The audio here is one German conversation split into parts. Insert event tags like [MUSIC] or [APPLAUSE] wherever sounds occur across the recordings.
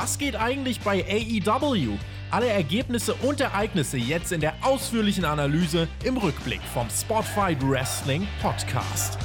Was geht eigentlich bei AEW? Alle Ergebnisse und Ereignisse jetzt in der ausführlichen Analyse im Rückblick vom Spotfight Wrestling Podcast.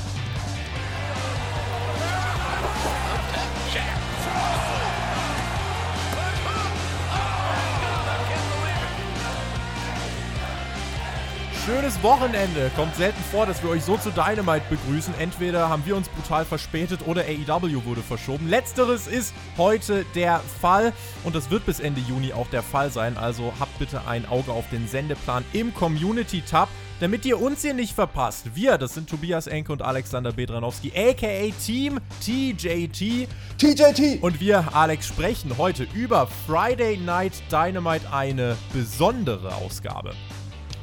Schönes Wochenende. Kommt selten vor, dass wir euch so zu Dynamite begrüßen. Entweder haben wir uns brutal verspätet oder AEW wurde verschoben. Letzteres ist heute der Fall und das wird bis Ende Juni auch der Fall sein. Also habt bitte ein Auge auf den Sendeplan im Community-Tab, damit ihr uns hier nicht verpasst. Wir, das sind Tobias Enke und Alexander Bedranowski, aka Team TJT. TJT! Und wir, Alex, sprechen heute über Friday Night Dynamite, eine besondere Ausgabe.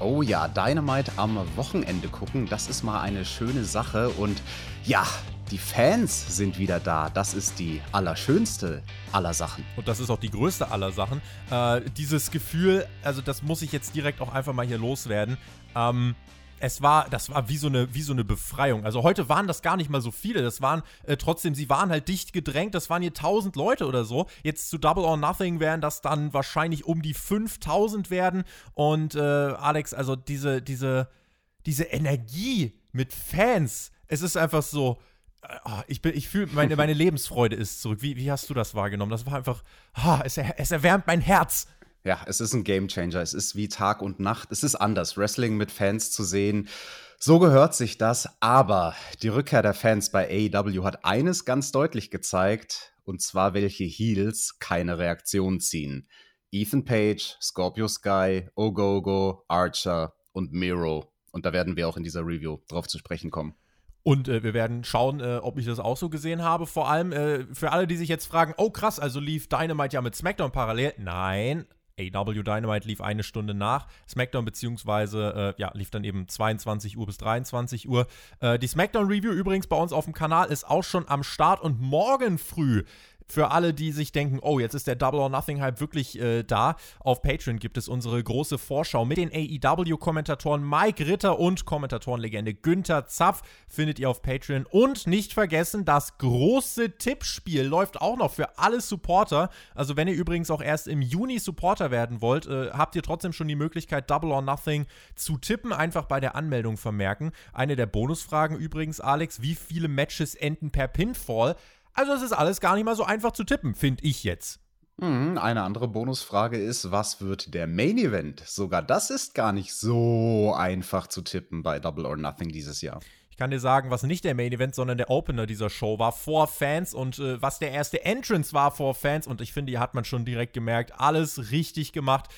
Oh ja, Dynamite am Wochenende gucken, das ist mal eine schöne Sache. Und ja, die Fans sind wieder da. Das ist die allerschönste aller Sachen. Und das ist auch die größte aller Sachen. Äh, dieses Gefühl, also das muss ich jetzt direkt auch einfach mal hier loswerden. Ähm, es war, das war wie so eine, wie so eine Befreiung. Also heute waren das gar nicht mal so viele. Das waren äh, trotzdem, sie waren halt dicht gedrängt. Das waren hier 1000 Leute oder so. Jetzt zu Double or Nothing werden das dann wahrscheinlich um die 5000 werden. Und äh, Alex, also diese, diese, diese Energie mit Fans, es ist einfach so. Oh, ich, ich fühle, meine, meine Lebensfreude ist zurück. Wie, wie hast du das wahrgenommen? Das war einfach, oh, es, es erwärmt mein Herz. Ja, es ist ein Gamechanger. Es ist wie Tag und Nacht. Es ist anders, Wrestling mit Fans zu sehen. So gehört sich das. Aber die Rückkehr der Fans bei AEW hat eines ganz deutlich gezeigt. Und zwar, welche Heels keine Reaktion ziehen. Ethan Page, Scorpio Sky, Ogogo, Archer und Miro. Und da werden wir auch in dieser Review drauf zu sprechen kommen. Und äh, wir werden schauen, äh, ob ich das auch so gesehen habe. Vor allem äh, für alle, die sich jetzt fragen, oh krass, also lief Dynamite ja mit SmackDown parallel. Nein, AW Dynamite lief eine Stunde nach SmackDown, beziehungsweise äh, ja, lief dann eben 22 Uhr bis 23 Uhr. Äh, die SmackDown Review übrigens bei uns auf dem Kanal ist auch schon am Start und morgen früh für alle, die sich denken, oh, jetzt ist der Double or Nothing Hype wirklich äh, da. Auf Patreon gibt es unsere große Vorschau mit den AEW-Kommentatoren Mike Ritter und Kommentatorenlegende Günther Zapf. Findet ihr auf Patreon. Und nicht vergessen, das große Tippspiel läuft auch noch für alle Supporter. Also, wenn ihr übrigens auch erst im Juni Supporter werden wollt, äh, habt ihr trotzdem schon die Möglichkeit, Double or Nothing zu tippen. Einfach bei der Anmeldung vermerken. Eine der Bonusfragen übrigens, Alex: Wie viele Matches enden per Pinfall? Also es ist alles gar nicht mal so einfach zu tippen, finde ich jetzt. Hm, eine andere Bonusfrage ist, was wird der Main Event? Sogar das ist gar nicht so einfach zu tippen bei Double or Nothing dieses Jahr. Ich kann dir sagen, was nicht der Main Event, sondern der Opener dieser Show war vor Fans und äh, was der erste Entrance war vor Fans. Und ich finde, hier hat man schon direkt gemerkt, alles richtig gemacht.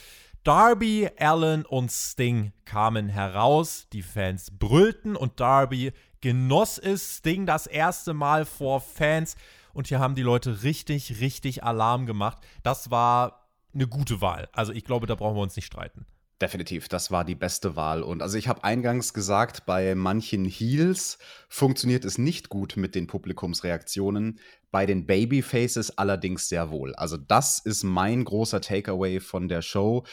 Darby, Allen und Sting kamen heraus, die Fans brüllten und Darby genoss es, Sting das erste Mal vor Fans und hier haben die Leute richtig, richtig Alarm gemacht. Das war eine gute Wahl. Also ich glaube, da brauchen wir uns nicht streiten. Definitiv, das war die beste Wahl. Und also ich habe eingangs gesagt, bei manchen Heels funktioniert es nicht gut mit den Publikumsreaktionen, bei den Babyfaces allerdings sehr wohl. Also das ist mein großer Takeaway von der Show.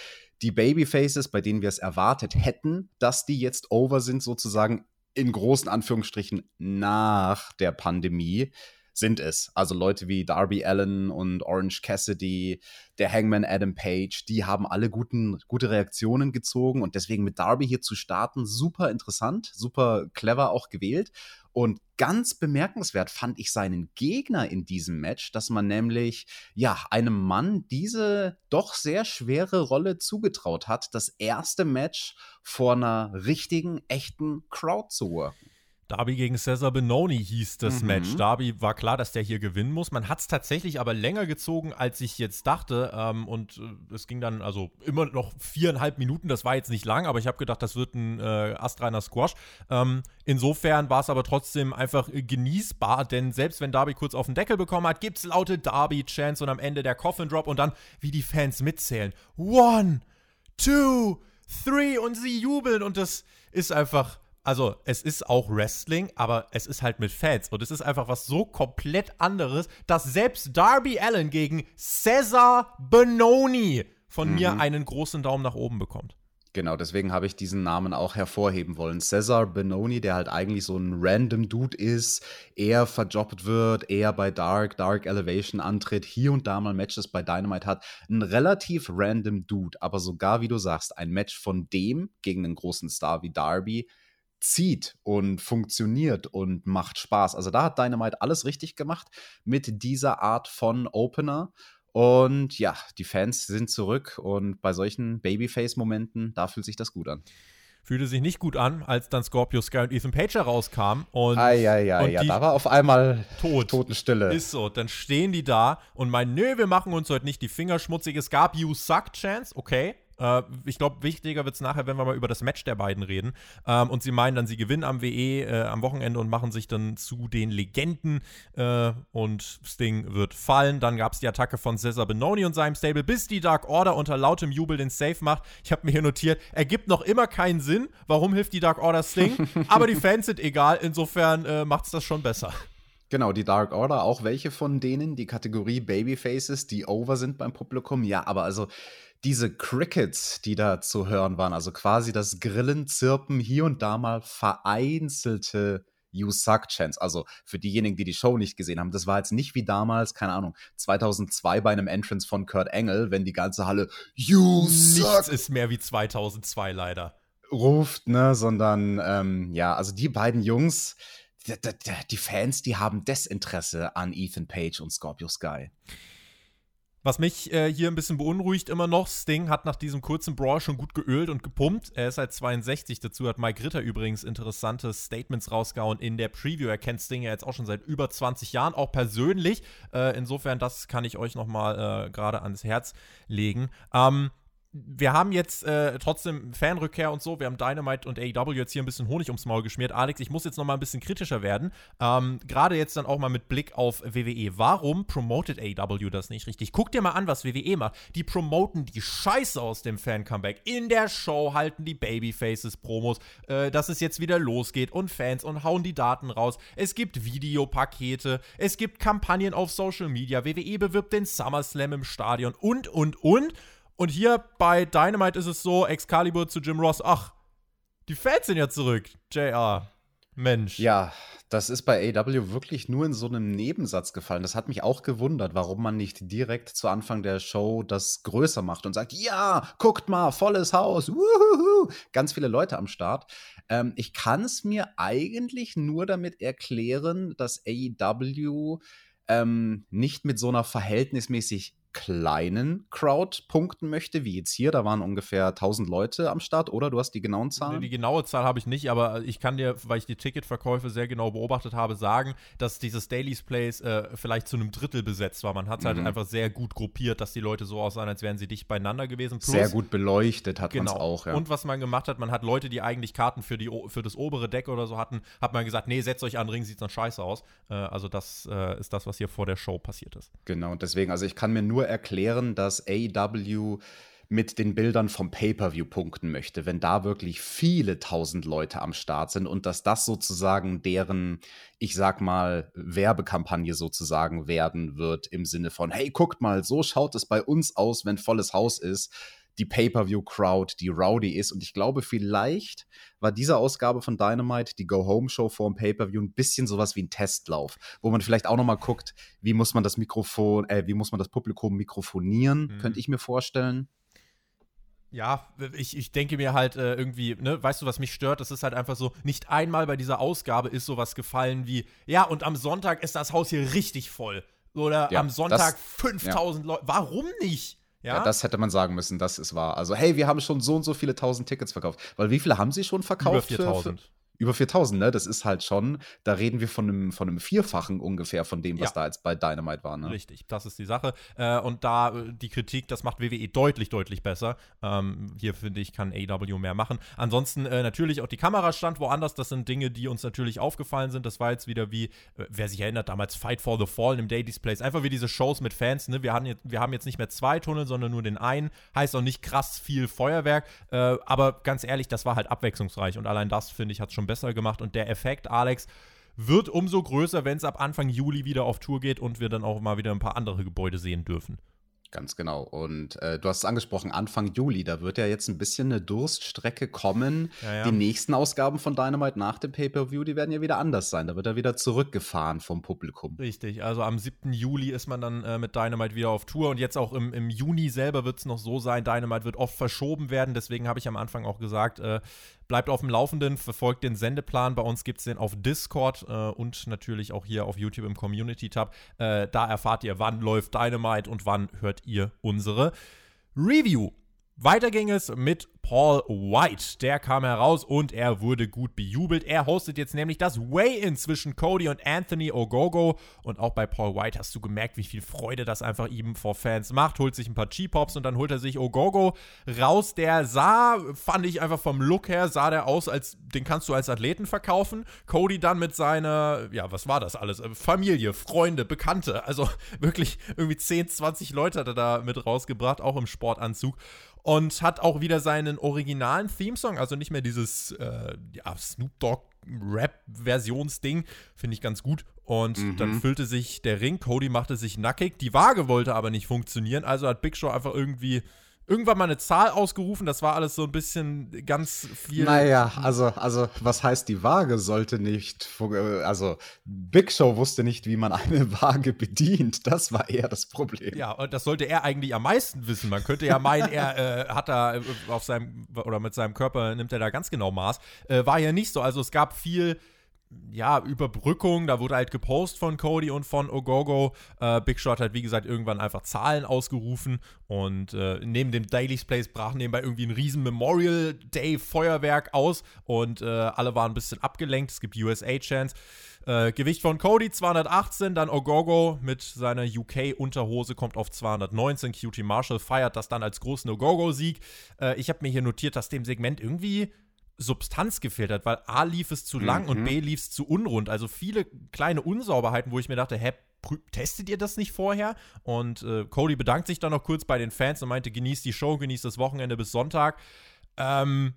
Die Babyfaces, bei denen wir es erwartet hätten, dass die jetzt over sind, sozusagen in großen Anführungsstrichen nach der Pandemie, sind es. Also Leute wie Darby Allen und Orange Cassidy, der Hangman Adam Page, die haben alle guten, gute Reaktionen gezogen und deswegen mit Darby hier zu starten, super interessant, super clever auch gewählt. Und ganz bemerkenswert fand ich seinen Gegner in diesem Match, dass man nämlich ja einem Mann diese doch sehr schwere Rolle zugetraut hat, das erste Match vor einer richtigen, echten Crowd zu worken. Darby gegen Cesar Benoni hieß das mhm. Match. Darby war klar, dass der hier gewinnen muss. Man hat es tatsächlich aber länger gezogen, als ich jetzt dachte. Ähm, und äh, es ging dann also immer noch viereinhalb Minuten. Das war jetzt nicht lang, aber ich habe gedacht, das wird ein äh, astreiner Squash. Ähm, insofern war es aber trotzdem einfach genießbar, denn selbst wenn Darby kurz auf den Deckel bekommen hat, gibt es laute Darby-Chants und am Ende der Coffin Drop und dann, wie die Fans mitzählen. One, two, three und sie jubeln und das ist einfach also es ist auch Wrestling, aber es ist halt mit Fans. Und es ist einfach was so komplett anderes, dass selbst Darby Allen gegen Cesar Benoni von mhm. mir einen großen Daumen nach oben bekommt. Genau, deswegen habe ich diesen Namen auch hervorheben wollen. Cesar Benoni, der halt eigentlich so ein random Dude ist, eher verjobbt wird, eher bei Dark, Dark Elevation antritt, hier und da mal Matches bei Dynamite hat. Ein relativ random Dude, aber sogar, wie du sagst, ein Match von dem gegen einen großen Star wie Darby zieht und funktioniert und macht Spaß. Also da hat Dynamite alles richtig gemacht mit dieser Art von Opener. Und ja, die Fans sind zurück und bei solchen Babyface-Momenten, da fühlt sich das gut an. Fühlte sich nicht gut an, als dann Scorpio Sky und Ethan Page herauskamen. Und, ah, ja, ja, und ja, da war auf einmal tot. Totenstille. Ist so, dann stehen die da und meinen, nö, wir machen uns heute nicht die Finger schmutzig. Es gab You Suck Chance, okay, äh, ich glaube, wichtiger wird es nachher, wenn wir mal über das Match der beiden reden. Ähm, und sie meinen dann, sie gewinnen am WE äh, am Wochenende und machen sich dann zu den Legenden. Äh, und Sting wird fallen. Dann gab es die Attacke von Cesar Benoni und seinem Stable, bis die Dark Order unter lautem Jubel den Safe macht. Ich habe mir hier notiert, ergibt noch immer keinen Sinn. Warum hilft die Dark Order Sting? [LAUGHS] Aber die Fans sind egal. Insofern äh, macht es das schon besser. Genau, die Dark Order, auch welche von denen, die Kategorie Babyfaces, die over sind beim Publikum. Ja, aber also diese Crickets, die da zu hören waren, also quasi das Grillen, Zirpen, hier und da mal vereinzelte You Suck Chance. Also für diejenigen, die die Show nicht gesehen haben, das war jetzt nicht wie damals, keine Ahnung, 2002 bei einem Entrance von Kurt Engel, wenn die ganze Halle You Suck. Nichts ist mehr wie 2002 leider. Ruft, ne, sondern ähm, ja, also die beiden Jungs, die, die, die Fans, die haben Desinteresse an Ethan Page und Scorpio Sky. Was mich äh, hier ein bisschen beunruhigt immer noch, Sting hat nach diesem kurzen Brawl schon gut geölt und gepumpt. Er ist seit 62. Dazu hat Mike Ritter übrigens interessante Statements rausgehauen in der Preview. Er kennt Sting ja jetzt auch schon seit über 20 Jahren, auch persönlich. Äh, insofern, das kann ich euch nochmal äh, gerade ans Herz legen. Ähm, wir haben jetzt äh, trotzdem Fanrückkehr und so. Wir haben Dynamite und AEW jetzt hier ein bisschen Honig ums Maul geschmiert. Alex, ich muss jetzt noch mal ein bisschen kritischer werden. Ähm, Gerade jetzt dann auch mal mit Blick auf WWE. Warum promotet AEW das nicht richtig? Guck dir mal an, was WWE macht. Die promoten die Scheiße aus dem Fan-Comeback. In der Show halten die Babyfaces Promos, äh, dass es jetzt wieder losgeht und Fans und hauen die Daten raus. Es gibt Videopakete, es gibt Kampagnen auf Social Media. WWE bewirbt den SummerSlam im Stadion und, und, und. Und hier bei Dynamite ist es so, Excalibur zu Jim Ross, ach, die Fans sind ja zurück, JR. Mensch. Ja, das ist bei AW wirklich nur in so einem Nebensatz gefallen. Das hat mich auch gewundert, warum man nicht direkt zu Anfang der Show das größer macht und sagt, ja, guckt mal, volles Haus, wuhuhu, ganz viele Leute am Start. Ähm, ich kann es mir eigentlich nur damit erklären, dass AEW ähm, nicht mit so einer verhältnismäßig kleinen Crowd punkten möchte, wie jetzt hier. Da waren ungefähr 1000 Leute am Start, oder? Du hast die genauen Zahlen? Die genaue Zahl habe ich nicht, aber ich kann dir, weil ich die Ticketverkäufe sehr genau beobachtet habe, sagen, dass dieses Daily's Place äh, vielleicht zu einem Drittel besetzt war. Man hat es halt mhm. einfach sehr gut gruppiert, dass die Leute so aussahen, als wären sie dicht beieinander gewesen. Plus, sehr gut beleuchtet hat genau. man es auch, ja. Und was man gemacht hat, man hat Leute, die eigentlich Karten für, die, für das obere Deck oder so hatten, hat man gesagt, nee, setzt euch an Ring, sieht dann scheiße aus. Äh, also das äh, ist das, was hier vor der Show passiert ist. Genau, und deswegen, also ich kann mir nur erklären, dass AEW mit den Bildern vom Pay-per-view punkten möchte, wenn da wirklich viele tausend Leute am Start sind und dass das sozusagen deren, ich sag mal, Werbekampagne sozusagen werden wird im Sinne von, hey, guckt mal, so schaut es bei uns aus, wenn volles Haus ist die Pay-per-view-Crowd, die rowdy ist. Und ich glaube, vielleicht war diese Ausgabe von Dynamite, die Go-Home-Show vor dem Pay-per-view, ein bisschen sowas wie ein Testlauf, wo man vielleicht auch noch mal guckt, wie muss man das Mikrofon, äh, wie muss man das Publikum mikrofonieren, mhm. könnte ich mir vorstellen. Ja, ich, ich denke mir halt äh, irgendwie, ne, weißt du, was mich stört? Das ist halt einfach so, nicht einmal bei dieser Ausgabe ist sowas gefallen wie, ja, und am Sonntag ist das Haus hier richtig voll. Oder ja, am Sonntag das, 5000 ja. Leute. Warum nicht? Ja? ja? das hätte man sagen müssen, das ist wahr. Also, hey, wir haben schon so und so viele tausend Tickets verkauft. Weil wie viele haben sie schon verkauft? Über 4000 über 4000, ne? Das ist halt schon, da reden wir von einem, von einem Vierfachen ungefähr von dem, was ja. da jetzt bei Dynamite war, ne? Richtig, das ist die Sache. Äh, und da äh, die Kritik, das macht WWE deutlich, deutlich besser. Ähm, hier finde ich, kann AW mehr machen. Ansonsten äh, natürlich auch die Kamera stand woanders. Das sind Dinge, die uns natürlich aufgefallen sind. Das war jetzt wieder wie, äh, wer sich erinnert, damals Fight for the Fallen im Day Displays. Einfach wie diese Shows mit Fans, ne? Wir, haben jetzt, wir haben jetzt nicht mehr zwei Tunnel, sondern nur den einen. Heißt auch nicht krass viel Feuerwerk. Äh, aber ganz ehrlich, das war halt abwechslungsreich. Und allein das, finde ich, hat es schon besser gemacht. Und der Effekt, Alex, wird umso größer, wenn es ab Anfang Juli wieder auf Tour geht und wir dann auch mal wieder ein paar andere Gebäude sehen dürfen. Ganz genau. Und äh, du hast es angesprochen, Anfang Juli, da wird ja jetzt ein bisschen eine Durststrecke kommen. Ja, ja. Die nächsten Ausgaben von Dynamite nach dem Pay-Per-View, die werden ja wieder anders sein. Da wird er wieder zurückgefahren vom Publikum. Richtig, also am 7. Juli ist man dann äh, mit Dynamite wieder auf Tour und jetzt auch im, im Juni selber wird es noch so sein, Dynamite wird oft verschoben werden. Deswegen habe ich am Anfang auch gesagt, äh, Bleibt auf dem Laufenden, verfolgt den Sendeplan. Bei uns gibt es den auf Discord äh, und natürlich auch hier auf YouTube im Community-Tab. Äh, da erfahrt ihr, wann läuft Dynamite und wann hört ihr unsere Review. Weiter ging es mit Paul White. Der kam heraus und er wurde gut bejubelt. Er hostet jetzt nämlich das Weigh-In zwischen Cody und Anthony Ogogo. Und auch bei Paul White hast du gemerkt, wie viel Freude das einfach ihm vor Fans macht. Holt sich ein paar G-Pops und dann holt er sich Ogogo raus. Der sah, fand ich einfach vom Look her, sah der aus, als den kannst du als Athleten verkaufen. Cody dann mit seiner, ja, was war das alles? Familie, Freunde, Bekannte. Also [LAUGHS] wirklich irgendwie 10, 20 Leute hat er da mit rausgebracht, auch im Sportanzug und hat auch wieder seinen originalen Theme-Song, also nicht mehr dieses äh, ja, Snoop Dogg Rap-Versionsding, finde ich ganz gut. Und mhm. dann füllte sich der Ring, Cody machte sich nackig, die Waage wollte aber nicht funktionieren, also hat Big Show einfach irgendwie irgendwann mal eine Zahl ausgerufen. Das war alles so ein bisschen ganz viel. Naja, also, also was heißt, die Waage sollte nicht. Also, Big Show wusste nicht, wie man eine Waage bedient. Das war eher das Problem. Ja, und das sollte er eigentlich am meisten wissen. Man könnte ja meinen, er äh, hat da auf seinem oder mit seinem Körper nimmt er da ganz genau Maß. Äh, war ja nicht so. Also, es gab viel ja, Überbrückung, da wurde halt gepostet von Cody und von Ogogo. Äh, Big Shot hat, wie gesagt, irgendwann einfach Zahlen ausgerufen und äh, neben dem Daily's Place brach nebenbei irgendwie ein riesen Memorial Day Feuerwerk aus und äh, alle waren ein bisschen abgelenkt. Es gibt USA-Chants. Äh, Gewicht von Cody 218, dann Ogogo mit seiner UK-Unterhose kommt auf 219. QT Marshall feiert das dann als großen Ogogo-Sieg. Äh, ich habe mir hier notiert, dass dem Segment irgendwie Substanz gefehlt hat, weil A lief es zu lang mhm. und B lief es zu unrund. Also viele kleine Unsauberheiten, wo ich mir dachte, hä, testet ihr das nicht vorher? Und äh, Cody bedankt sich dann noch kurz bei den Fans und meinte, genießt die Show, genießt das Wochenende bis Sonntag. Ähm,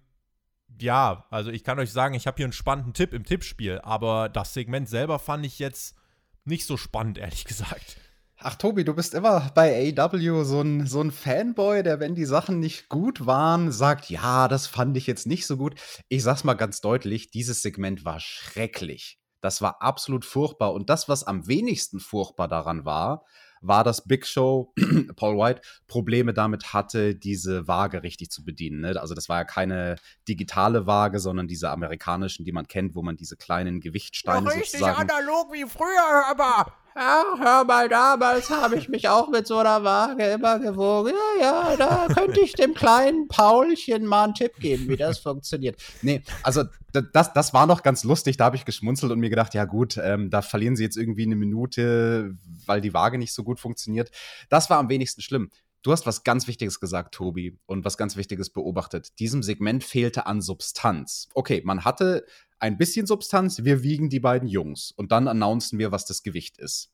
ja, also ich kann euch sagen, ich habe hier einen spannenden Tipp im Tippspiel, aber das Segment selber fand ich jetzt nicht so spannend, ehrlich gesagt. Ach, Tobi, du bist immer bei AW so ein, so ein Fanboy, der, wenn die Sachen nicht gut waren, sagt, ja, das fand ich jetzt nicht so gut. Ich sag's mal ganz deutlich, dieses Segment war schrecklich. Das war absolut furchtbar. Und das, was am wenigsten furchtbar daran war, war, dass Big Show, [CLEARS THROAT] Paul White, Probleme damit hatte, diese Waage richtig zu bedienen. Ne? Also das war ja keine digitale Waage, sondern diese amerikanischen, die man kennt, wo man diese kleinen Gewichtsteine ja, richtig sozusagen... analog wie früher, aber... Ja, hör mal, damals habe ich mich auch mit so einer Waage immer gewogen. Ja, ja, da könnte ich dem kleinen Paulchen mal einen Tipp geben, wie das funktioniert. Nee, also das, das war noch ganz lustig. Da habe ich geschmunzelt und mir gedacht, ja gut, ähm, da verlieren sie jetzt irgendwie eine Minute, weil die Waage nicht so gut funktioniert. Das war am wenigsten schlimm. Du hast was ganz Wichtiges gesagt, Tobi, und was ganz Wichtiges beobachtet. Diesem Segment fehlte an Substanz. Okay, man hatte ein bisschen Substanz, wir wiegen die beiden Jungs und dann announcen wir, was das Gewicht ist.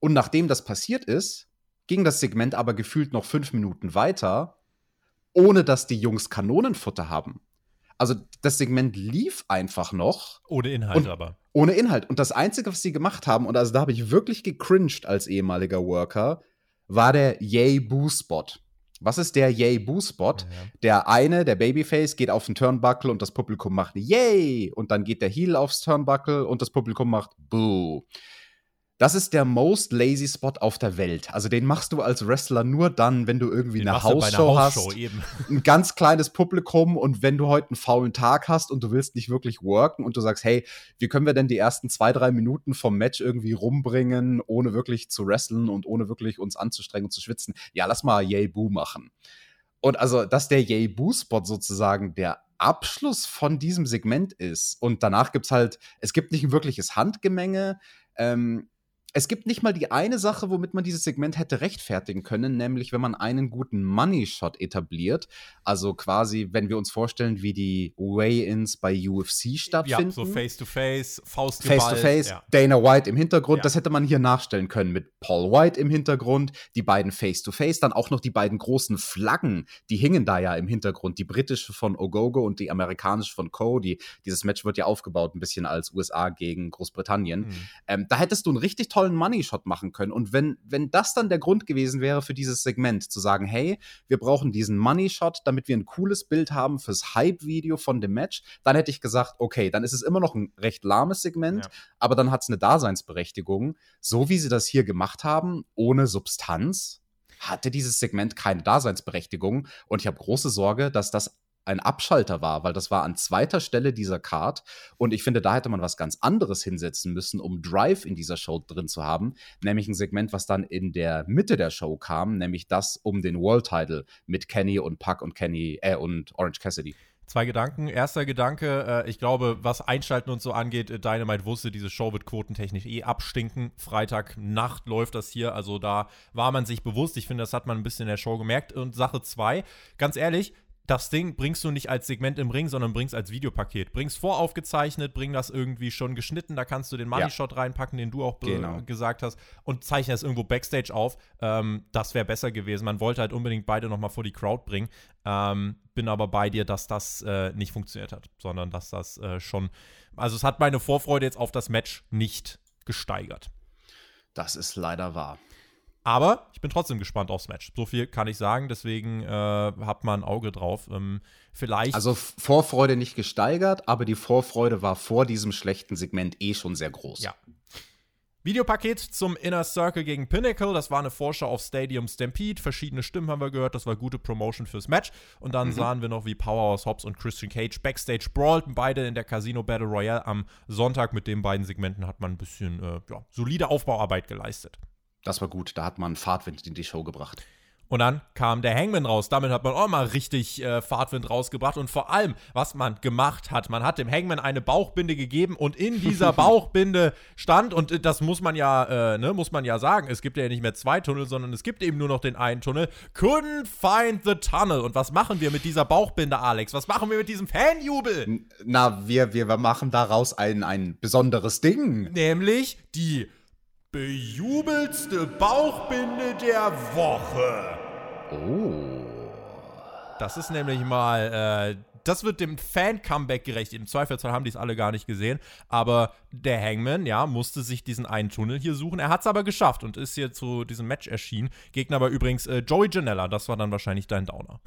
Und nachdem das passiert ist, ging das Segment aber gefühlt noch fünf Minuten weiter, ohne dass die Jungs Kanonenfutter haben. Also das Segment lief einfach noch. Ohne Inhalt aber. Ohne Inhalt. Und das Einzige, was sie gemacht haben, und also da habe ich wirklich gecringed als ehemaliger Worker, war der Yay Boo Spot. Was ist der Yay Boo Spot? Ja, ja. Der eine, der Babyface, geht auf den Turnbuckle und das Publikum macht Yay. Und dann geht der Heel aufs Turnbuckle und das Publikum macht Boo. Das ist der most lazy Spot auf der Welt. Also den machst du als Wrestler nur dann, wenn du irgendwie den eine Hausshow hast, eben. [LAUGHS] ein ganz kleines Publikum und wenn du heute einen faulen Tag hast und du willst nicht wirklich worken und du sagst, hey, wie können wir denn die ersten zwei, drei Minuten vom Match irgendwie rumbringen, ohne wirklich zu wrestlen und ohne wirklich uns anzustrengen und zu schwitzen? Ja, lass mal Yay Boo machen. Und also, dass der Yay Boo Spot sozusagen der Abschluss von diesem Segment ist und danach gibt's halt, es gibt nicht ein wirkliches Handgemenge, ähm, es gibt nicht mal die eine Sache, womit man dieses Segment hätte rechtfertigen können, nämlich wenn man einen guten Money Shot etabliert. Also quasi, wenn wir uns vorstellen, wie die Weigh-ins bei UFC stattfinden. Ja, so Face-to-Face, Faust Face-to-Face, ja. Dana White im Hintergrund. Ja. Das hätte man hier nachstellen können mit Paul White im Hintergrund, die beiden Face-to-Face, dann auch noch die beiden großen Flaggen, die hingen da ja im Hintergrund. Die britische von Ogogo und die amerikanische von Cody. Dieses Match wird ja aufgebaut ein bisschen als USA gegen Großbritannien. Mhm. Ähm, da hättest du ein richtig tolles tollen Money Shot machen können. Und wenn, wenn das dann der Grund gewesen wäre für dieses Segment, zu sagen, hey, wir brauchen diesen Money Shot, damit wir ein cooles Bild haben fürs Hype-Video von dem Match, dann hätte ich gesagt, okay, dann ist es immer noch ein recht lahmes Segment, ja. aber dann hat es eine Daseinsberechtigung. So wie sie das hier gemacht haben, ohne Substanz, hatte dieses Segment keine Daseinsberechtigung. Und ich habe große Sorge, dass das ein Abschalter war, weil das war an zweiter Stelle dieser Card. Und ich finde, da hätte man was ganz anderes hinsetzen müssen, um Drive in dieser Show drin zu haben. Nämlich ein Segment, was dann in der Mitte der Show kam, nämlich das um den World Title mit Kenny und Puck und Kenny äh, und Orange Cassidy. Zwei Gedanken. Erster Gedanke, äh, ich glaube, was Einschalten und so angeht, äh, Dynamite wusste, diese Show wird quotentechnisch eh abstinken. Freitagnacht läuft das hier, also da war man sich bewusst. Ich finde, das hat man ein bisschen in der Show gemerkt. Und Sache zwei, ganz ehrlich, das Ding bringst du nicht als Segment im Ring, sondern bringst als Videopaket. Bringst voraufgezeichnet, bring das irgendwie schon geschnitten, da kannst du den Money Shot ja. reinpacken, den du auch genau. gesagt hast, und zeichne es irgendwo Backstage auf. Ähm, das wäre besser gewesen. Man wollte halt unbedingt beide nochmal vor die Crowd bringen. Ähm, bin aber bei dir, dass das äh, nicht funktioniert hat, sondern dass das äh, schon. Also, es hat meine Vorfreude jetzt auf das Match nicht gesteigert. Das ist leider wahr. Aber ich bin trotzdem gespannt aufs Match. So viel kann ich sagen, deswegen äh, hat man ein Auge drauf. Ähm, vielleicht. Also Vorfreude nicht gesteigert, aber die Vorfreude war vor diesem schlechten Segment eh schon sehr groß. Ja. Videopaket zum Inner Circle gegen Pinnacle. Das war eine Vorschau auf Stadium Stampede. Verschiedene Stimmen haben wir gehört. Das war gute Promotion fürs Match. Und dann mhm. sahen wir noch, wie Powerhouse Hobbs und Christian Cage Backstage brawlten. Beide in der Casino Battle Royale am Sonntag. Mit den beiden Segmenten hat man ein bisschen äh, ja, solide Aufbauarbeit geleistet. Das war gut, da hat man Fahrtwind in die Show gebracht. Und dann kam der Hangman raus. Damit hat man auch mal richtig äh, Fahrtwind rausgebracht. Und vor allem, was man gemacht hat, man hat dem Hangman eine Bauchbinde gegeben und in dieser [LAUGHS] Bauchbinde stand, und äh, das muss man ja, äh, ne, muss man ja sagen, es gibt ja nicht mehr zwei Tunnel, sondern es gibt eben nur noch den einen Tunnel. Couldn't find the tunnel. Und was machen wir mit dieser Bauchbinde, Alex? Was machen wir mit diesem Fanjubel? Na, wir, wir machen daraus ein, ein besonderes Ding. Nämlich die Bejubelste Bauchbinde der Woche. Oh. Das ist nämlich mal, äh, das wird dem Fan-Comeback gerecht. Im Zweifelsfall haben die es alle gar nicht gesehen. Aber der Hangman, ja, musste sich diesen einen Tunnel hier suchen. Er hat es aber geschafft und ist hier zu diesem Match erschienen. Gegner war übrigens äh, Joey Janella. Das war dann wahrscheinlich dein Downer.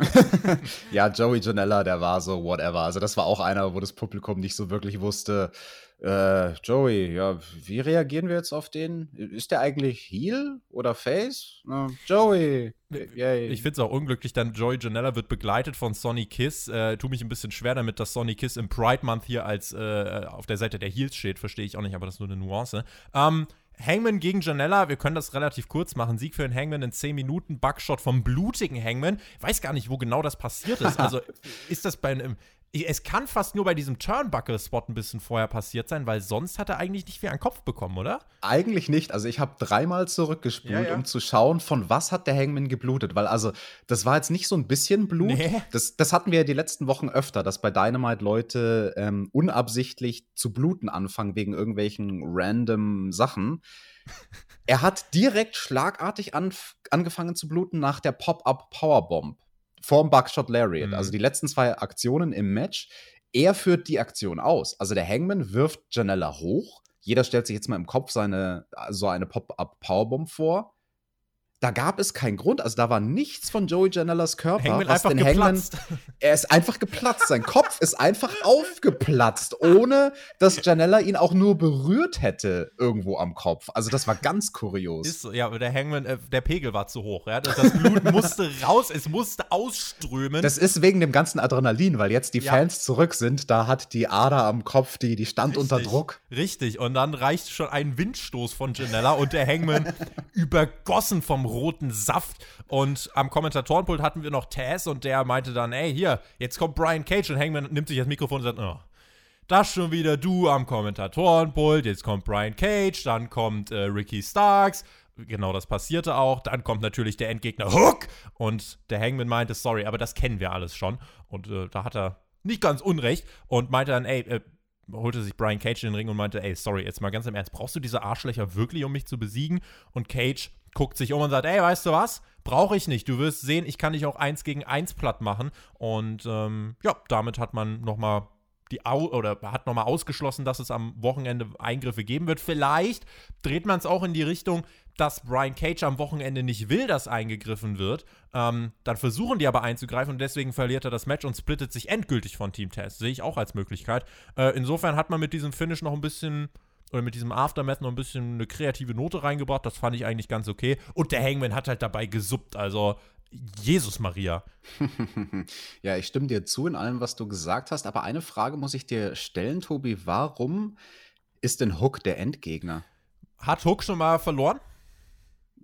[LAUGHS] ja, Joey Janella, der war so whatever. Also das war auch einer, wo das Publikum nicht so wirklich wusste, äh, Joey, ja, wie reagieren wir jetzt auf den? Ist der eigentlich Heel oder Face? Na, Joey. Yay. Ich finde es auch unglücklich, dann Joey Janella wird begleitet von Sonny Kiss. Äh, tu mich ein bisschen schwer damit, dass Sonny Kiss im Pride Month hier als äh, auf der Seite der Heels steht. Verstehe ich auch nicht, aber das ist nur eine Nuance. Ähm, Hangman gegen Janella, wir können das relativ kurz machen. Sieg für den Hangman in 10 Minuten, Buckshot vom blutigen Hangman. Ich weiß gar nicht, wo genau das passiert ist. [LAUGHS] Also ist das bei einem. Es kann fast nur bei diesem Turnbuckle-Spot ein bisschen vorher passiert sein, weil sonst hat er eigentlich nicht viel an Kopf bekommen, oder? Eigentlich nicht. Also ich habe dreimal zurückgespult, ja, ja. um zu schauen, von was hat der Hangman geblutet. Weil also, das war jetzt nicht so ein bisschen Blut. Nee. Das, das hatten wir ja die letzten Wochen öfter, dass bei Dynamite Leute ähm, unabsichtlich zu bluten anfangen wegen irgendwelchen random Sachen. er hat direkt schlagartig angefangen zu bluten nach der Pop-Up Powerbomb vorm Buckshot Lariat. Mhm. Also die letzten zwei Aktionen im Match. Er führt die Aktion aus. Also der Hangman wirft Janella hoch. Jeder stellt sich jetzt mal im Kopf seine, so eine Pop-Up Powerbomb vor da gab es keinen Grund. Also da war nichts von Joey Janellas Körper, Hangman was den Hangman. [LAUGHS] Er ist einfach geplatzt. Sein Kopf ist einfach aufgeplatzt, ohne dass Janella ihn auch nur berührt hätte irgendwo am Kopf. Also das war ganz kurios. Ist so, ja, aber der Hangman, äh, der Pegel war zu hoch. Ja? Das, das Blut musste raus, es musste ausströmen. Das ist wegen dem ganzen Adrenalin, weil jetzt die ja. Fans zurück sind. Da hat die Ader am Kopf, die, die stand Richtig. unter Druck. Richtig. Und dann reicht schon ein Windstoß von Janella und der Hangman [LAUGHS] übergossen vom roten Saft. Und am Kommentatorenpult hatten wir noch Taz und der meinte dann, ey, hier, jetzt kommt Brian Cage und Hangman nimmt sich das Mikrofon und sagt, oh, das schon wieder du am Kommentatorenpult, jetzt kommt Brian Cage, dann kommt äh, Ricky Starks. Genau das passierte auch. Dann kommt natürlich der Endgegner Hook und der Hangman meinte, sorry, aber das kennen wir alles schon. Und äh, da hat er nicht ganz unrecht und meinte dann, ey, äh, holte sich Brian Cage in den Ring und meinte, ey, sorry, jetzt mal ganz im Ernst, brauchst du diese Arschlöcher wirklich, um mich zu besiegen? Und Cage guckt sich um und sagt, ey, weißt du was? Brauche ich nicht. Du wirst sehen, ich kann dich auch eins gegen eins platt machen. Und ähm, ja, damit hat man nochmal die Au oder hat nochmal ausgeschlossen, dass es am Wochenende Eingriffe geben wird. Vielleicht dreht man es auch in die Richtung, dass Brian Cage am Wochenende nicht will, dass eingegriffen wird. Ähm, dann versuchen die aber einzugreifen und deswegen verliert er das Match und splittet sich endgültig von Team Test. Sehe ich auch als Möglichkeit. Äh, insofern hat man mit diesem Finish noch ein bisschen oder mit diesem Aftermath noch ein bisschen eine kreative Note reingebracht. Das fand ich eigentlich ganz okay. Und der Hangman hat halt dabei gesuppt. Also Jesus Maria. [LAUGHS] ja, ich stimme dir zu in allem, was du gesagt hast. Aber eine Frage muss ich dir stellen, Tobi. Warum ist denn Hook der Endgegner? Hat Hook schon mal verloren?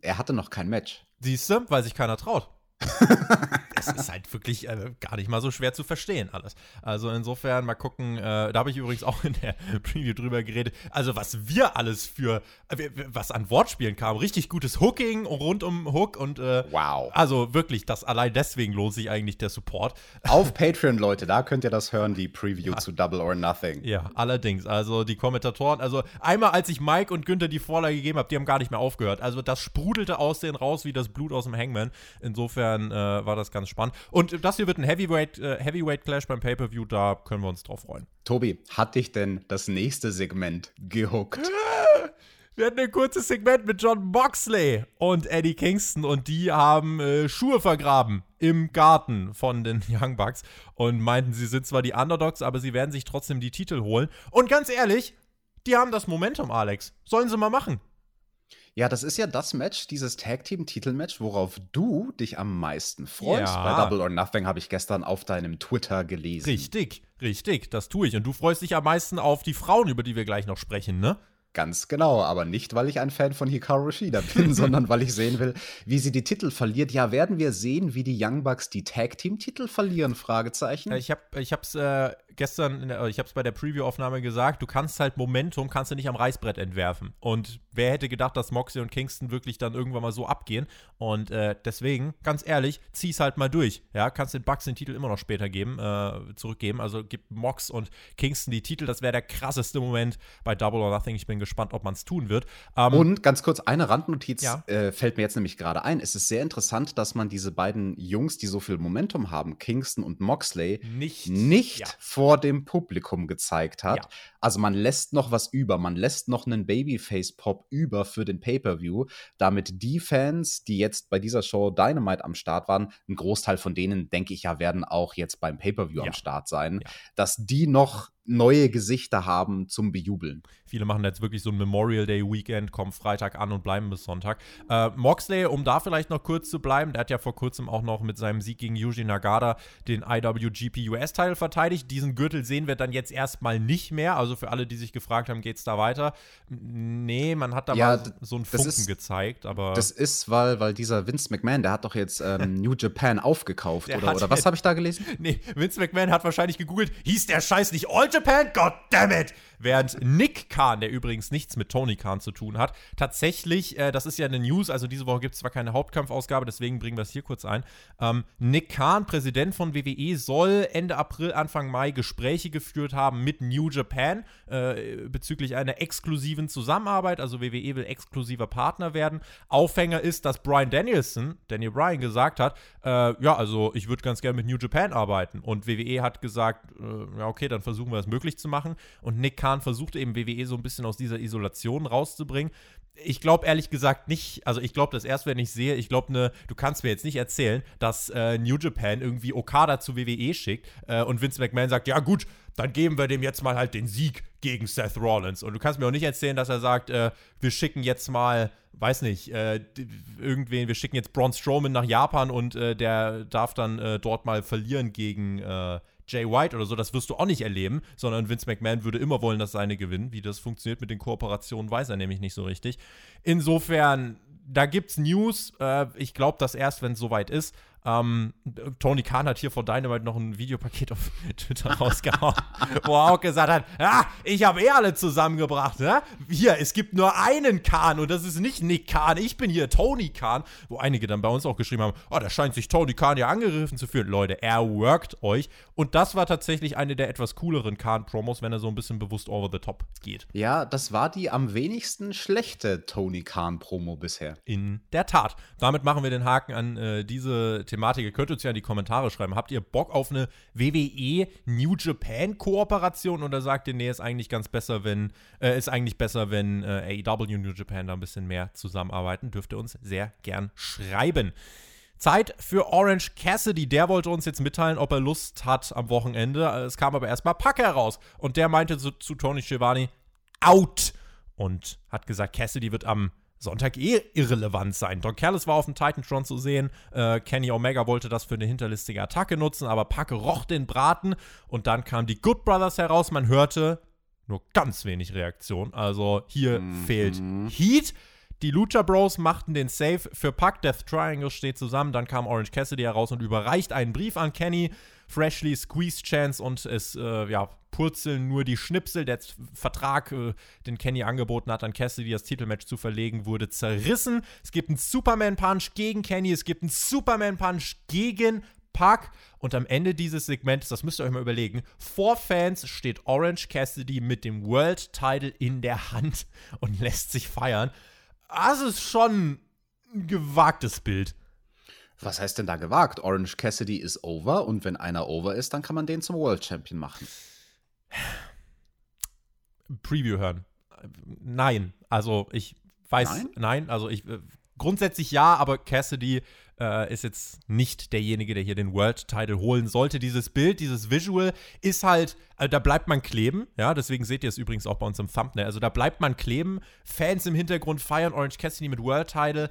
Er hatte noch kein Match. Siehst du, weil sich keiner traut. [LAUGHS] es ist halt wirklich äh, gar nicht mal so schwer zu verstehen alles. Also insofern mal gucken, äh, da habe ich übrigens auch in der [LAUGHS] Preview drüber geredet. Also was wir alles für, äh, was an Wortspielen kam, richtig gutes Hooking rund um Hook und äh, wow. Also wirklich, das allein deswegen lohnt sich eigentlich der Support. [LAUGHS] Auf Patreon, Leute, da könnt ihr das hören, die Preview ja. zu Double or Nothing. Ja, allerdings. Also die Kommentatoren, also einmal als ich Mike und Günther die Vorlage gegeben habe, die haben gar nicht mehr aufgehört. Also das sprudelte aus denen raus wie das Blut aus dem Hangman. Insofern äh, war das ganz spannend. Und das hier wird ein Heavyweight, äh, Heavyweight Clash beim Pay-Per-View, da können wir uns drauf freuen. Tobi, hat dich denn das nächste Segment gehuckt? [LAUGHS] Wir hatten ein kurzes Segment mit John Boxley und Eddie Kingston und die haben äh, Schuhe vergraben im Garten von den [LAUGHS] Young Bucks und meinten, sie sind zwar die Underdogs, aber sie werden sich trotzdem die Titel holen. Und ganz ehrlich, die haben das Momentum, Alex. Sollen sie mal machen. Ja, das ist ja das Match, dieses Tag-Team-Titelmatch, worauf du dich am meisten freust. Ja. Bei Double or Nothing habe ich gestern auf deinem Twitter gelesen. Richtig, richtig, das tue ich. Und du freust dich am meisten auf die Frauen, über die wir gleich noch sprechen, ne? Ganz genau, aber nicht, weil ich ein Fan von Hikaru Shida bin, [LAUGHS] sondern weil ich sehen will, wie sie die Titel verliert. Ja, werden wir sehen, wie die Young Bucks die Tag Team Titel verlieren? Fragezeichen. Ich habe ich hab's äh, gestern, der, ich habe es bei der Preview-Aufnahme gesagt, du kannst halt Momentum, kannst du nicht am Reißbrett entwerfen. Und wer hätte gedacht, dass Moxley und Kingston wirklich dann irgendwann mal so abgehen? Und äh, deswegen, ganz ehrlich, zieh's halt mal durch. Ja, kannst den Bucks den Titel immer noch später geben, äh, zurückgeben. Also gib Mox und Kingston die Titel. Das wäre der krasseste Moment bei Double or Nothing. Ich bin gespannt, ob man es tun wird. Ähm, und ganz kurz, eine Randnotiz ja. äh, fällt mir jetzt nämlich gerade ein. Es ist sehr interessant, dass man diese beiden Jungs, die so viel Momentum haben, Kingston und Moxley, nicht, nicht ja. vor vor dem Publikum gezeigt hat. Ja. Also man lässt noch was über, man lässt noch einen Babyface-Pop über für den Pay-Per-View, damit die Fans, die jetzt bei dieser Show Dynamite am Start waren, ein Großteil von denen, denke ich ja, werden auch jetzt beim Pay-Per-View ja. am Start sein, ja. dass die noch neue Gesichter haben zum Bejubeln. Viele machen jetzt wirklich so ein Memorial Day Weekend, kommen Freitag an und bleiben bis Sonntag. Äh, Moxley, um da vielleicht noch kurz zu bleiben, der hat ja vor kurzem auch noch mit seinem Sieg gegen Yuji Nagata den IWGP US-Teil verteidigt. Diesen Gürtel sehen wir dann jetzt erstmal nicht mehr. Also für alle, die sich gefragt haben, geht es da weiter? Nee, man hat da ja, mal so einen Funken ist, gezeigt, aber. Das ist, weil, weil dieser Vince McMahon, der hat doch jetzt ähm, [LAUGHS] New Japan aufgekauft, oder, oder was habe ich da gelesen? [LAUGHS] Nee, Vince McMahon hat wahrscheinlich gegoogelt, hieß der Scheiß nicht All Japan? God damn it! Während Nick Khan, der übrigens nichts mit Tony Khan zu tun hat, tatsächlich, äh, das ist ja eine News, also diese Woche gibt es zwar keine Hauptkampfausgabe, deswegen bringen wir es hier kurz ein. Ähm, Nick Khan, Präsident von WWE, soll Ende April, Anfang Mai Gespräche geführt haben mit New Japan äh, bezüglich einer exklusiven Zusammenarbeit. Also WWE will exklusiver Partner werden. Aufhänger ist, dass Brian Danielson, Daniel Bryan, gesagt hat, äh, ja, also ich würde ganz gerne mit New Japan arbeiten. Und WWE hat gesagt, äh, ja, okay, dann versuchen wir es möglich zu machen. Und Nick Khan versucht eben WWE so ein bisschen aus dieser Isolation rauszubringen. Ich glaube ehrlich gesagt nicht, also ich glaube das erst, wenn ich sehe, ich glaube, ne, du kannst mir jetzt nicht erzählen, dass äh, New Japan irgendwie Okada zu WWE schickt äh, und Vince McMahon sagt, ja gut, dann geben wir dem jetzt mal halt den Sieg gegen Seth Rollins. Und du kannst mir auch nicht erzählen, dass er sagt, äh, wir schicken jetzt mal, weiß nicht, äh, irgendwen, wir schicken jetzt Braun Strowman nach Japan und äh, der darf dann äh, dort mal verlieren gegen äh, Jay White oder so, das wirst du auch nicht erleben, sondern Vince McMahon würde immer wollen, dass seine gewinnen. Wie das funktioniert mit den Kooperationen, weiß er nämlich nicht so richtig. Insofern, da gibt's News. Äh, ich glaube das erst, wenn es soweit ist. Ähm, Tony Khan hat hier vor Dynamite noch ein Videopaket auf [LAUGHS] Twitter rausgehauen, wo er auch gesagt hat, ah, ich habe eh alle zusammengebracht. Ne? Hier, es gibt nur einen Khan und das ist nicht Nick Khan, ich bin hier Tony Khan. Wo einige dann bei uns auch geschrieben haben, oh, da scheint sich Tony Khan ja angegriffen zu fühlen. Leute, er workt euch. Und das war tatsächlich eine der etwas cooleren Khan-Promos, wenn er so ein bisschen bewusst over the top geht. Ja, das war die am wenigsten schlechte Tony Khan-Promo bisher. In der Tat. Damit machen wir den Haken an äh, diese Thematik. Ihr könnt uns ja in die Kommentare schreiben. Habt ihr Bock auf eine WWE New Japan Kooperation oder sagt ihr, nee, ist eigentlich ganz besser, wenn, äh, ist eigentlich besser, wenn äh, AEW New Japan da ein bisschen mehr zusammenarbeiten? Dürft ihr uns sehr gern schreiben. Zeit für Orange Cassidy. Der wollte uns jetzt mitteilen, ob er Lust hat am Wochenende. Es kam aber erstmal Pack heraus. Und der meinte zu, zu Tony Schiavone, out. Und hat gesagt, Cassidy wird am Sonntag eh irrelevant sein. Don Callis war auf dem Titantron zu sehen. Äh, Kenny Omega wollte das für eine hinterlistige Attacke nutzen, aber Pack roch den Braten. Und dann kamen die Good Brothers heraus. Man hörte nur ganz wenig Reaktion. Also hier mhm. fehlt Heat. Die Lucha Bros machten den Save für Puck. Death Triangle steht zusammen. Dann kam Orange Cassidy heraus und überreicht einen Brief an Kenny. Freshly Squeeze Chance und es äh, ja, purzeln nur die Schnipsel. Der Vertrag, äh, den Kenny angeboten hat, an Cassidy das Titelmatch zu verlegen, wurde zerrissen. Es gibt einen Superman Punch gegen Kenny. Es gibt einen Superman Punch gegen Puck. Und am Ende dieses Segments, das müsst ihr euch mal überlegen, vor Fans steht Orange Cassidy mit dem World Title in der Hand und [LAUGHS] lässt sich feiern das ist schon ein gewagtes Bild. Was heißt denn da gewagt? Orange Cassidy ist over und wenn einer over ist, dann kann man den zum World Champion machen. Preview hören. Nein, also ich weiß, nein, nein also ich äh, grundsätzlich ja, aber Cassidy äh, ist jetzt nicht derjenige, der hier den World Title holen sollte. Dieses Bild, dieses Visual ist halt, also da bleibt man kleben. Ja, deswegen seht ihr es übrigens auch bei uns im Thumbnail. Also da bleibt man kleben. Fans im Hintergrund feiern Orange Cassidy mit World Title.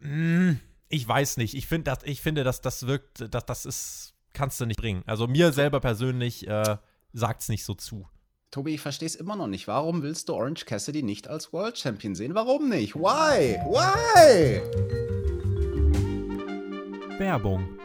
Hm, ich weiß nicht. Ich, find, das, ich finde, dass das wirkt, dass das ist, kannst du nicht bringen. Also mir selber persönlich äh, sagt es nicht so zu. Tobi, ich verstehe es immer noch nicht. Warum willst du Orange Cassidy nicht als World Champion sehen? Warum nicht? Why? Why? Werbung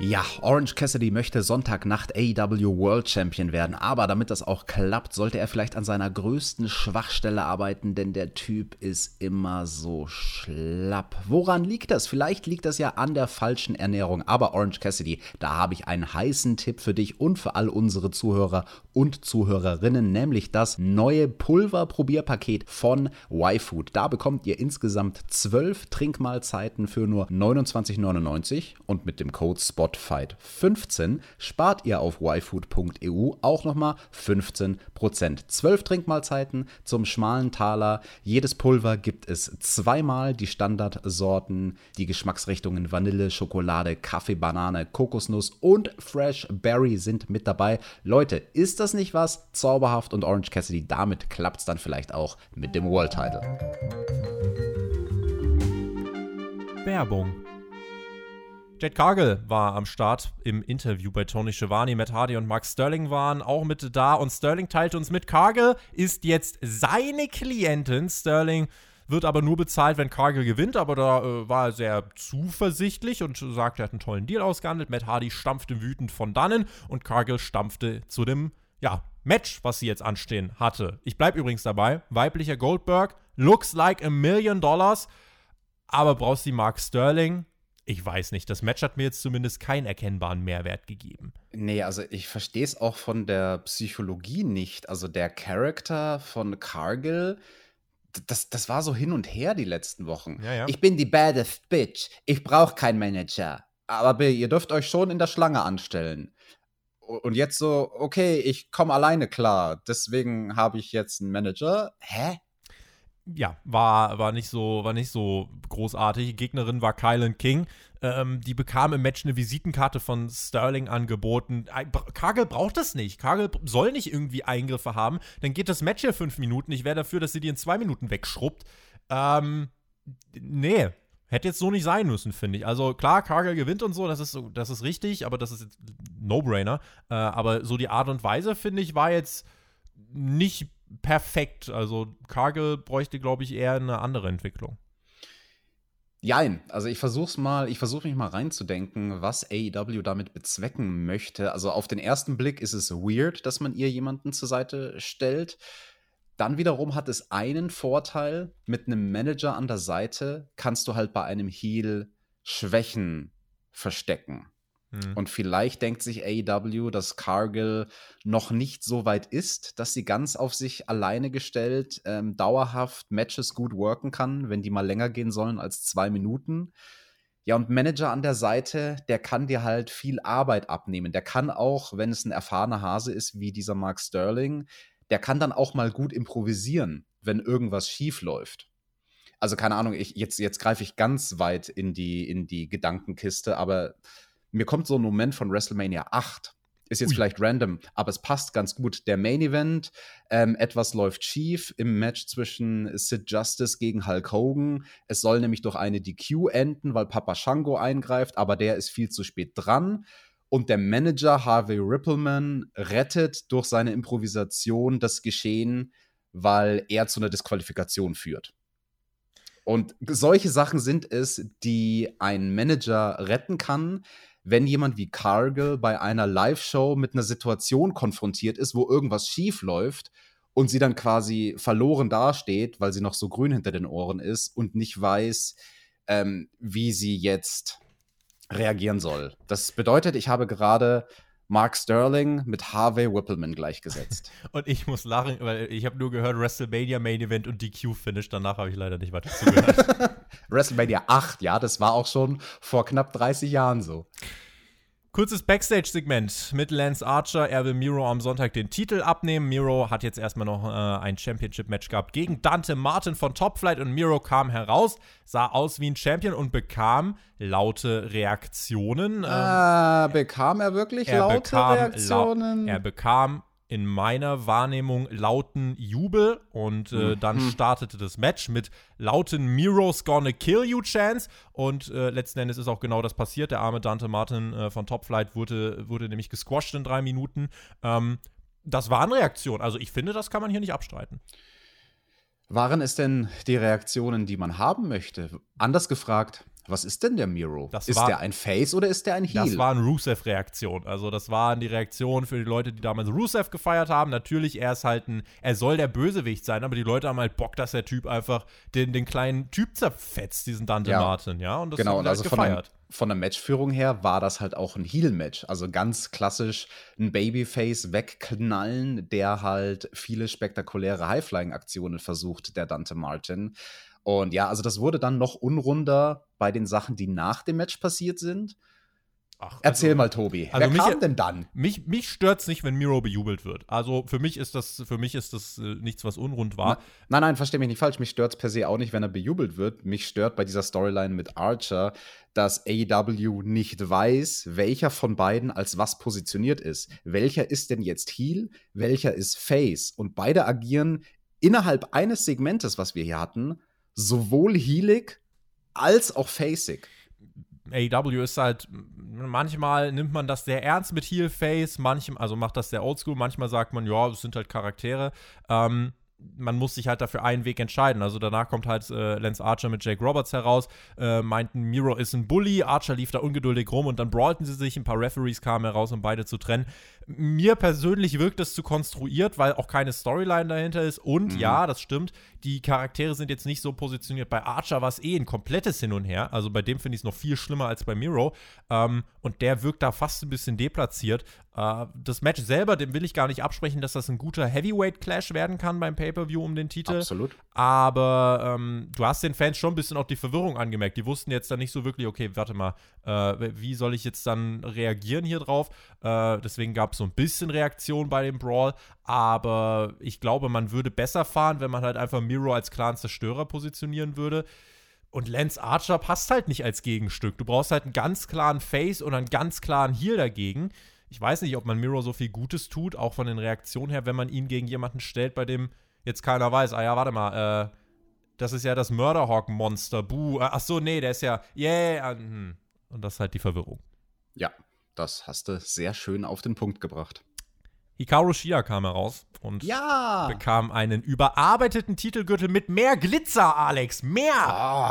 ja, Orange Cassidy möchte Sonntagnacht AEW World Champion werden, aber damit das auch klappt, sollte er vielleicht an seiner größten Schwachstelle arbeiten, denn der Typ ist immer so schlapp. Woran liegt das? Vielleicht liegt das ja an der falschen Ernährung, aber Orange Cassidy, da habe ich einen heißen Tipp für dich und für all unsere Zuhörer und Zuhörerinnen, nämlich das neue Pulverprobierpaket von YFood. Da bekommt ihr insgesamt 12 Trinkmahlzeiten für nur 29,99 und mit dem Code SPOT Spotfight 15 spart ihr auf yfood.eu auch nochmal 15%. 12 Trinkmahlzeiten zum schmalen Taler. Jedes Pulver gibt es zweimal. Die Standardsorten, die Geschmacksrichtungen Vanille, Schokolade, Kaffee, Banane, Kokosnuss und Fresh Berry sind mit dabei. Leute, ist das nicht was? Zauberhaft und Orange Cassidy, damit klappt es dann vielleicht auch mit dem World Title. Werbung Jade Cargill war am Start im Interview bei Tony Schiavone. Matt Hardy und Mark Sterling waren auch mit da und Sterling teilte uns mit, Cargill ist jetzt seine Klientin. Sterling wird aber nur bezahlt, wenn Cargill gewinnt, aber da äh, war er sehr zuversichtlich und sagte, er hat einen tollen Deal ausgehandelt. Matt Hardy stampfte wütend von dannen und Cargill stampfte zu dem, ja, Match, was sie jetzt anstehen hatte. Ich bleibe übrigens dabei, weiblicher Goldberg, looks like a million dollars, aber brauchst du Mark Sterling, ich weiß nicht, das Match hat mir jetzt zumindest keinen erkennbaren Mehrwert gegeben. Nee, also ich verstehe es auch von der Psychologie nicht. Also der Charakter von Cargill, das, das war so hin und her die letzten Wochen. Ja, ja. Ich bin die baddest bitch. Ich brauche keinen Manager. Aber ihr dürft euch schon in der Schlange anstellen. Und jetzt so, okay, ich komme alleine klar. Deswegen habe ich jetzt einen Manager. Hä? Ja, war, war, nicht so, war nicht so großartig. Die Gegnerin war Kylan King. Ähm, die bekam im Match eine Visitenkarte von Sterling angeboten. Kagel braucht das nicht. Kagel soll nicht irgendwie Eingriffe haben. Dann geht das Match ja fünf Minuten. Ich wäre dafür, dass sie die in zwei Minuten wegschrubbt. Ähm, nee. Hätte jetzt so nicht sein müssen, finde ich. Also klar, Kagel gewinnt und so, das ist, das ist richtig, aber das ist jetzt No-Brainer. Äh, aber so die Art und Weise, finde ich, war jetzt nicht perfekt. Also Cargill bräuchte, glaube ich, eher eine andere Entwicklung. Jein, also ich versuch's mal, ich versuche mich mal reinzudenken, was AEW damit bezwecken möchte. Also auf den ersten Blick ist es weird, dass man ihr jemanden zur Seite stellt. Dann wiederum hat es einen Vorteil, mit einem Manager an der Seite kannst du halt bei einem Heel Schwächen verstecken. Mhm. Und vielleicht denkt sich AEW, dass Cargill noch nicht so weit ist, dass sie ganz auf sich alleine gestellt ähm, dauerhaft Matches gut worken kann, wenn die mal länger gehen sollen als zwei Minuten. Ja, und Manager an der Seite, der kann dir halt viel Arbeit abnehmen. Der kann auch, wenn es ein erfahrener Hase ist, wie dieser Mark Sterling, der kann dann auch mal gut improvisieren, wenn irgendwas schief läuft. Also keine Ahnung, ich, jetzt, jetzt greife ich ganz weit in die, in die Gedankenkiste, aber mir kommt so ein Moment von WrestleMania 8. Ist jetzt Ui. vielleicht random, aber es passt ganz gut. Der Main Event, ähm, etwas läuft schief im Match zwischen Sid Justice gegen Hulk Hogan. Es soll nämlich durch eine DQ enden, weil Papa Shango eingreift, aber der ist viel zu spät dran. Und der Manager Harvey Rippleman rettet durch seine Improvisation das Geschehen, weil er zu einer Disqualifikation führt. Und solche Sachen sind es, die ein Manager retten kann, wenn jemand wie Cargill bei einer Live-Show mit einer Situation konfrontiert ist, wo irgendwas schief läuft und sie dann quasi verloren dasteht, weil sie noch so grün hinter den Ohren ist und nicht weiß, ähm, wie sie jetzt reagieren soll. Das bedeutet, ich habe gerade Mark Sterling mit Harvey Whippleman gleichgesetzt. [LAUGHS] und ich muss lachen, weil ich habe nur gehört WrestleMania Main Event und DQ Finish. Danach habe ich leider nicht weiter zugehört. [LAUGHS] WrestleMania 8, ja, das war auch schon vor knapp 30 Jahren so. Kurzes Backstage-Segment mit Lance Archer. Er will Miro am Sonntag den Titel abnehmen. Miro hat jetzt erstmal noch äh, ein Championship-Match gehabt gegen Dante Martin von Top Flight und Miro kam heraus, sah aus wie ein Champion und bekam laute Reaktionen. Äh, bekam er wirklich er laute Reaktionen? Lau er bekam in meiner Wahrnehmung lauten Jubel und äh, mhm. dann startete das Match mit lauten Miro's Gonna Kill You Chance und äh, letzten Endes ist auch genau das passiert. Der arme Dante Martin äh, von Top Flight wurde, wurde nämlich gesquashed in drei Minuten. Ähm, das waren Reaktionen. Also ich finde, das kann man hier nicht abstreiten. Waren es denn die Reaktionen, die man haben möchte? Anders gefragt, was ist denn der Miro? Das ist war, der ein Face oder ist der ein Heel? Das war eine Rusev-Reaktion. Also, das waren die Reaktionen für die Leute, die damals Rusev gefeiert haben. Natürlich, er ist halt ein, er soll der Bösewicht sein, aber die Leute haben halt Bock, dass der Typ einfach den, den kleinen Typ zerfetzt, diesen Dante ja. Martin, ja. Und das genau, und halt also gefeiert. Von, von der Matchführung her war das halt auch ein Heel-Match. Also ganz klassisch ein Babyface wegknallen, der halt viele spektakuläre High-Flying-Aktionen versucht, der Dante Martin. Und ja, also das wurde dann noch unrunder bei den Sachen, die nach dem Match passiert sind. Ach, Erzähl also, mal, Tobi. Also Wer mich, kam denn dann? Mich, mich stört es nicht, wenn Miro bejubelt wird. Also für mich ist das, für mich ist das äh, nichts, was unrund war. Na, nein, nein, versteh mich nicht falsch. Mich stört es per se auch nicht, wenn er bejubelt wird. Mich stört bei dieser Storyline mit Archer, dass AEW nicht weiß, welcher von beiden als was positioniert ist. Welcher ist denn jetzt Heel, welcher ist Face? Und beide agieren innerhalb eines Segmentes, was wir hier hatten, sowohl heelig als auch facig. AEW ist halt, manchmal nimmt man das sehr ernst mit Heel Face, manchmal, also macht das sehr oldschool, manchmal sagt man, ja, es sind halt Charaktere. Ähm, man muss sich halt dafür einen Weg entscheiden. Also danach kommt halt äh, Lance Archer mit Jake Roberts heraus, äh, meinten, Miro ist ein Bully, Archer lief da ungeduldig rum und dann brawlten sie sich, ein paar Referees kamen heraus, um beide zu trennen. Mir persönlich wirkt das zu konstruiert, weil auch keine Storyline dahinter ist und mhm. ja, das stimmt, die Charaktere sind jetzt nicht so positioniert. Bei Archer war es eh ein komplettes Hin und Her, also bei dem finde ich es noch viel schlimmer als bei Miro ähm, und der wirkt da fast ein bisschen deplatziert. Äh, das Match selber, dem will ich gar nicht absprechen, dass das ein guter Heavyweight-Clash werden kann beim Pay-Per-View um den Titel. Absolut. Aber ähm, du hast den Fans schon ein bisschen auch die Verwirrung angemerkt. Die wussten jetzt dann nicht so wirklich, okay, warte mal, äh, wie soll ich jetzt dann reagieren hier drauf? Äh, deswegen gab es so ein bisschen Reaktion bei dem Brawl. Aber ich glaube, man würde besser fahren, wenn man halt einfach Miro als klaren Zerstörer positionieren würde. Und Lance Archer passt halt nicht als Gegenstück. Du brauchst halt einen ganz klaren Face und einen ganz klaren Heal dagegen ich weiß nicht, ob man Miro so viel Gutes tut, auch von den Reaktionen her, wenn man ihn gegen jemanden stellt, bei dem jetzt keiner weiß, ah ja, warte mal, äh, das ist ja das Murderhawk-Monster, buh, äh, ach so, nee, der ist ja, yeah, hm. und das ist halt die Verwirrung. Ja, das hast du sehr schön auf den Punkt gebracht. Hikaru Shida kam heraus und ja. bekam einen überarbeiteten Titelgürtel mit mehr Glitzer, Alex. Mehr!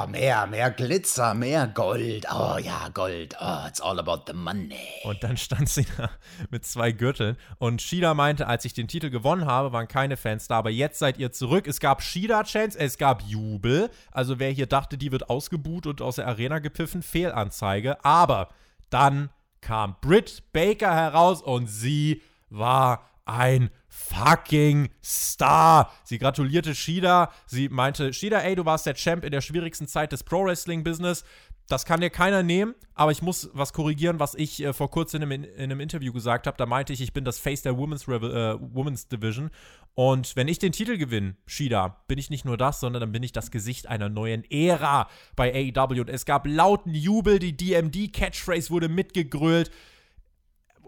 Oh, mehr, mehr Glitzer, mehr Gold. Oh ja, Gold. Oh, it's all about the money. Und dann stand sie da mit zwei Gürteln. Und Shida meinte, als ich den Titel gewonnen habe, waren keine Fans da. Aber jetzt seid ihr zurück. Es gab Shida-Chants, es gab Jubel. Also wer hier dachte, die wird ausgebuht und aus der Arena gepfiffen, Fehlanzeige. Aber dann kam Britt Baker heraus und sie war ein fucking Star. Sie gratulierte Shida. Sie meinte, Shida, ey, du warst der Champ in der schwierigsten Zeit des Pro-Wrestling-Business. Das kann dir keiner nehmen, aber ich muss was korrigieren, was ich äh, vor kurzem in einem, in einem, Interview gesagt habe. Da meinte ich, ich bin das Face der Women's, Rebel, äh, Women's Division. Und wenn ich den Titel gewinne, Shida, bin ich nicht nur das, sondern dann bin ich das Gesicht einer neuen Ära bei AEW. Und es gab lauten Jubel, die DMD-Catchphrase wurde mitgegrölt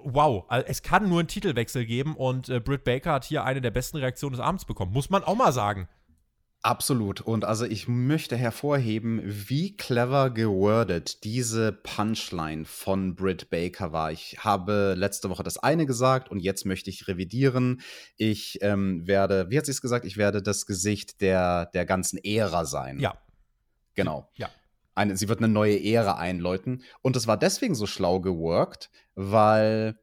wow, es kann nur einen Titelwechsel geben und äh, Britt Baker hat hier eine der besten Reaktionen des Abends bekommen. Muss man auch mal sagen. Absolut. Und also ich möchte hervorheben, wie clever gewordet diese Punchline von Britt Baker war. Ich habe letzte Woche das eine gesagt und jetzt möchte ich revidieren. Ich ähm, werde, wie hat sie es gesagt, ich werde das Gesicht der, der ganzen Ära sein. Ja. Genau. Ja. Eine, sie wird eine neue Ära einläuten. Und es war deswegen so schlau geworkt, weil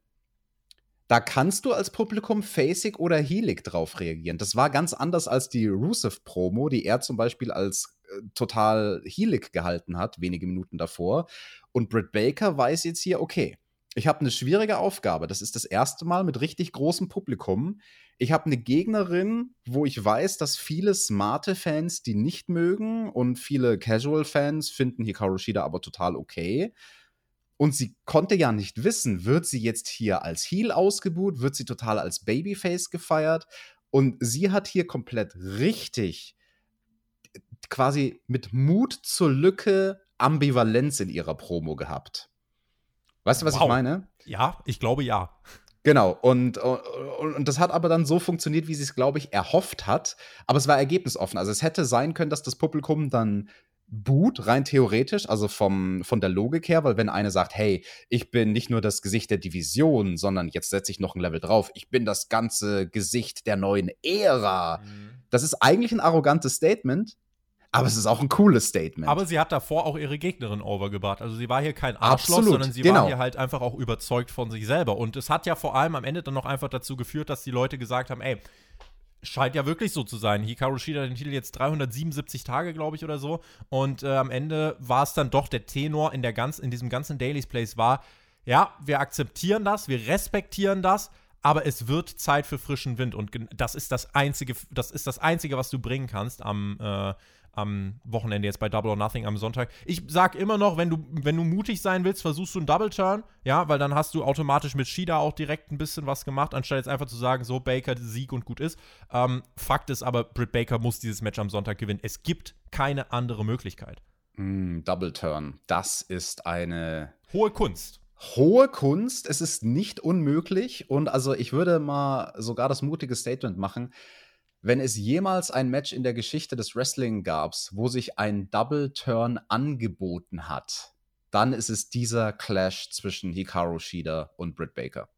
da kannst du als Publikum Facig oder Heelig drauf reagieren. Das war ganz anders als die Rusev-Promo, die er zum Beispiel als äh, total Heelig gehalten hat, wenige Minuten davor. Und Britt Baker weiß jetzt hier, okay, ich habe eine schwierige Aufgabe. Das ist das erste Mal mit richtig großem Publikum. Ich habe eine Gegnerin, wo ich weiß, dass viele smarte Fans die nicht mögen und viele Casual-Fans finden Hikaru Shida aber total okay. Und sie konnte ja nicht wissen, wird sie jetzt hier als Heel ausgebuht, wird sie total als Babyface gefeiert. Und sie hat hier komplett richtig quasi mit Mut zur Lücke Ambivalenz in ihrer Promo gehabt. Weißt du, was wow. ich meine? Ja, ich glaube ja. Genau, und, und, und das hat aber dann so funktioniert, wie sie es, glaube ich, erhofft hat. Aber es war ergebnisoffen. Also es hätte sein können, dass das Publikum dann boot, rein theoretisch, also vom, von der Logik her, weil wenn eine sagt, hey, ich bin nicht nur das Gesicht der Division, sondern jetzt setze ich noch ein Level drauf, ich bin das ganze Gesicht der neuen Ära. Mhm. Das ist eigentlich ein arrogantes Statement, aber es ist auch ein cooles Statement. Aber sie hat davor auch ihre Gegnerin overgebracht. Also sie war hier kein Arschloch, Absolut, sondern sie genau. war hier halt einfach auch überzeugt von sich selber. Und es hat ja vor allem am Ende dann noch einfach dazu geführt, dass die Leute gesagt haben, ey, scheint ja wirklich so zu sein. Hikaru Shida den Titel jetzt 377 Tage, glaube ich, oder so. Und äh, am Ende war es dann doch der Tenor in, der ganz, in diesem ganzen Daily's Place war, ja, wir akzeptieren das, wir respektieren das, aber es wird Zeit für frischen Wind. Und das ist das Einzige, das ist das Einzige, was du bringen kannst am, äh, am Wochenende jetzt bei Double or Nothing am Sonntag. Ich sag immer noch, wenn du, wenn du mutig sein willst, versuchst du einen Double Turn, ja, weil dann hast du automatisch mit Shida auch direkt ein bisschen was gemacht, anstatt jetzt einfach zu sagen, so Baker Sieg und gut ist. Ähm, Fakt ist aber, Britt Baker muss dieses Match am Sonntag gewinnen. Es gibt keine andere Möglichkeit. Mm, Double Turn, das ist eine hohe Kunst hohe Kunst. Es ist nicht unmöglich. Und also ich würde mal sogar das mutige Statement machen wenn es jemals ein Match in der Geschichte des Wrestling gab, wo sich ein Double Turn angeboten hat, dann ist es dieser Clash zwischen Hikaru Shida und Britt Baker.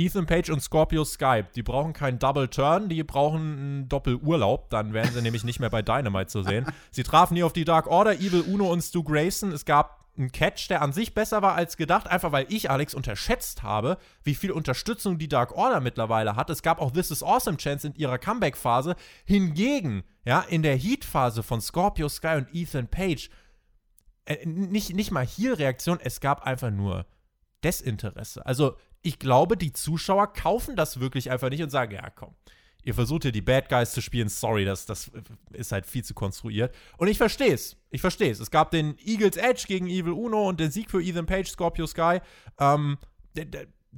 Ethan Page und Scorpio Sky, die brauchen keinen Double Turn, die brauchen einen Doppelurlaub, dann wären sie [LAUGHS] nämlich nicht mehr bei Dynamite zu sehen. Sie trafen hier auf die Dark Order, Evil Uno und Stu Grayson. Es gab ein Catch, der an sich besser war als gedacht, einfach weil ich, Alex, unterschätzt habe, wie viel Unterstützung die Dark Order mittlerweile hat. Es gab auch This is Awesome Chance in ihrer Comeback-Phase. Hingegen, ja, in der Heat-Phase von Scorpio Sky und Ethan Page, äh, nicht, nicht mal hier Reaktion, es gab einfach nur Desinteresse. Also, ich glaube, die Zuschauer kaufen das wirklich einfach nicht und sagen, ja, komm, ihr versucht hier die Bad Guys zu spielen. Sorry, das, das ist halt viel zu konstruiert. Und ich verstehe es. Ich verstehe es. Es gab den Eagles Edge gegen Evil Uno und den Sieg für Ethan Page, Scorpio Sky. Ähm,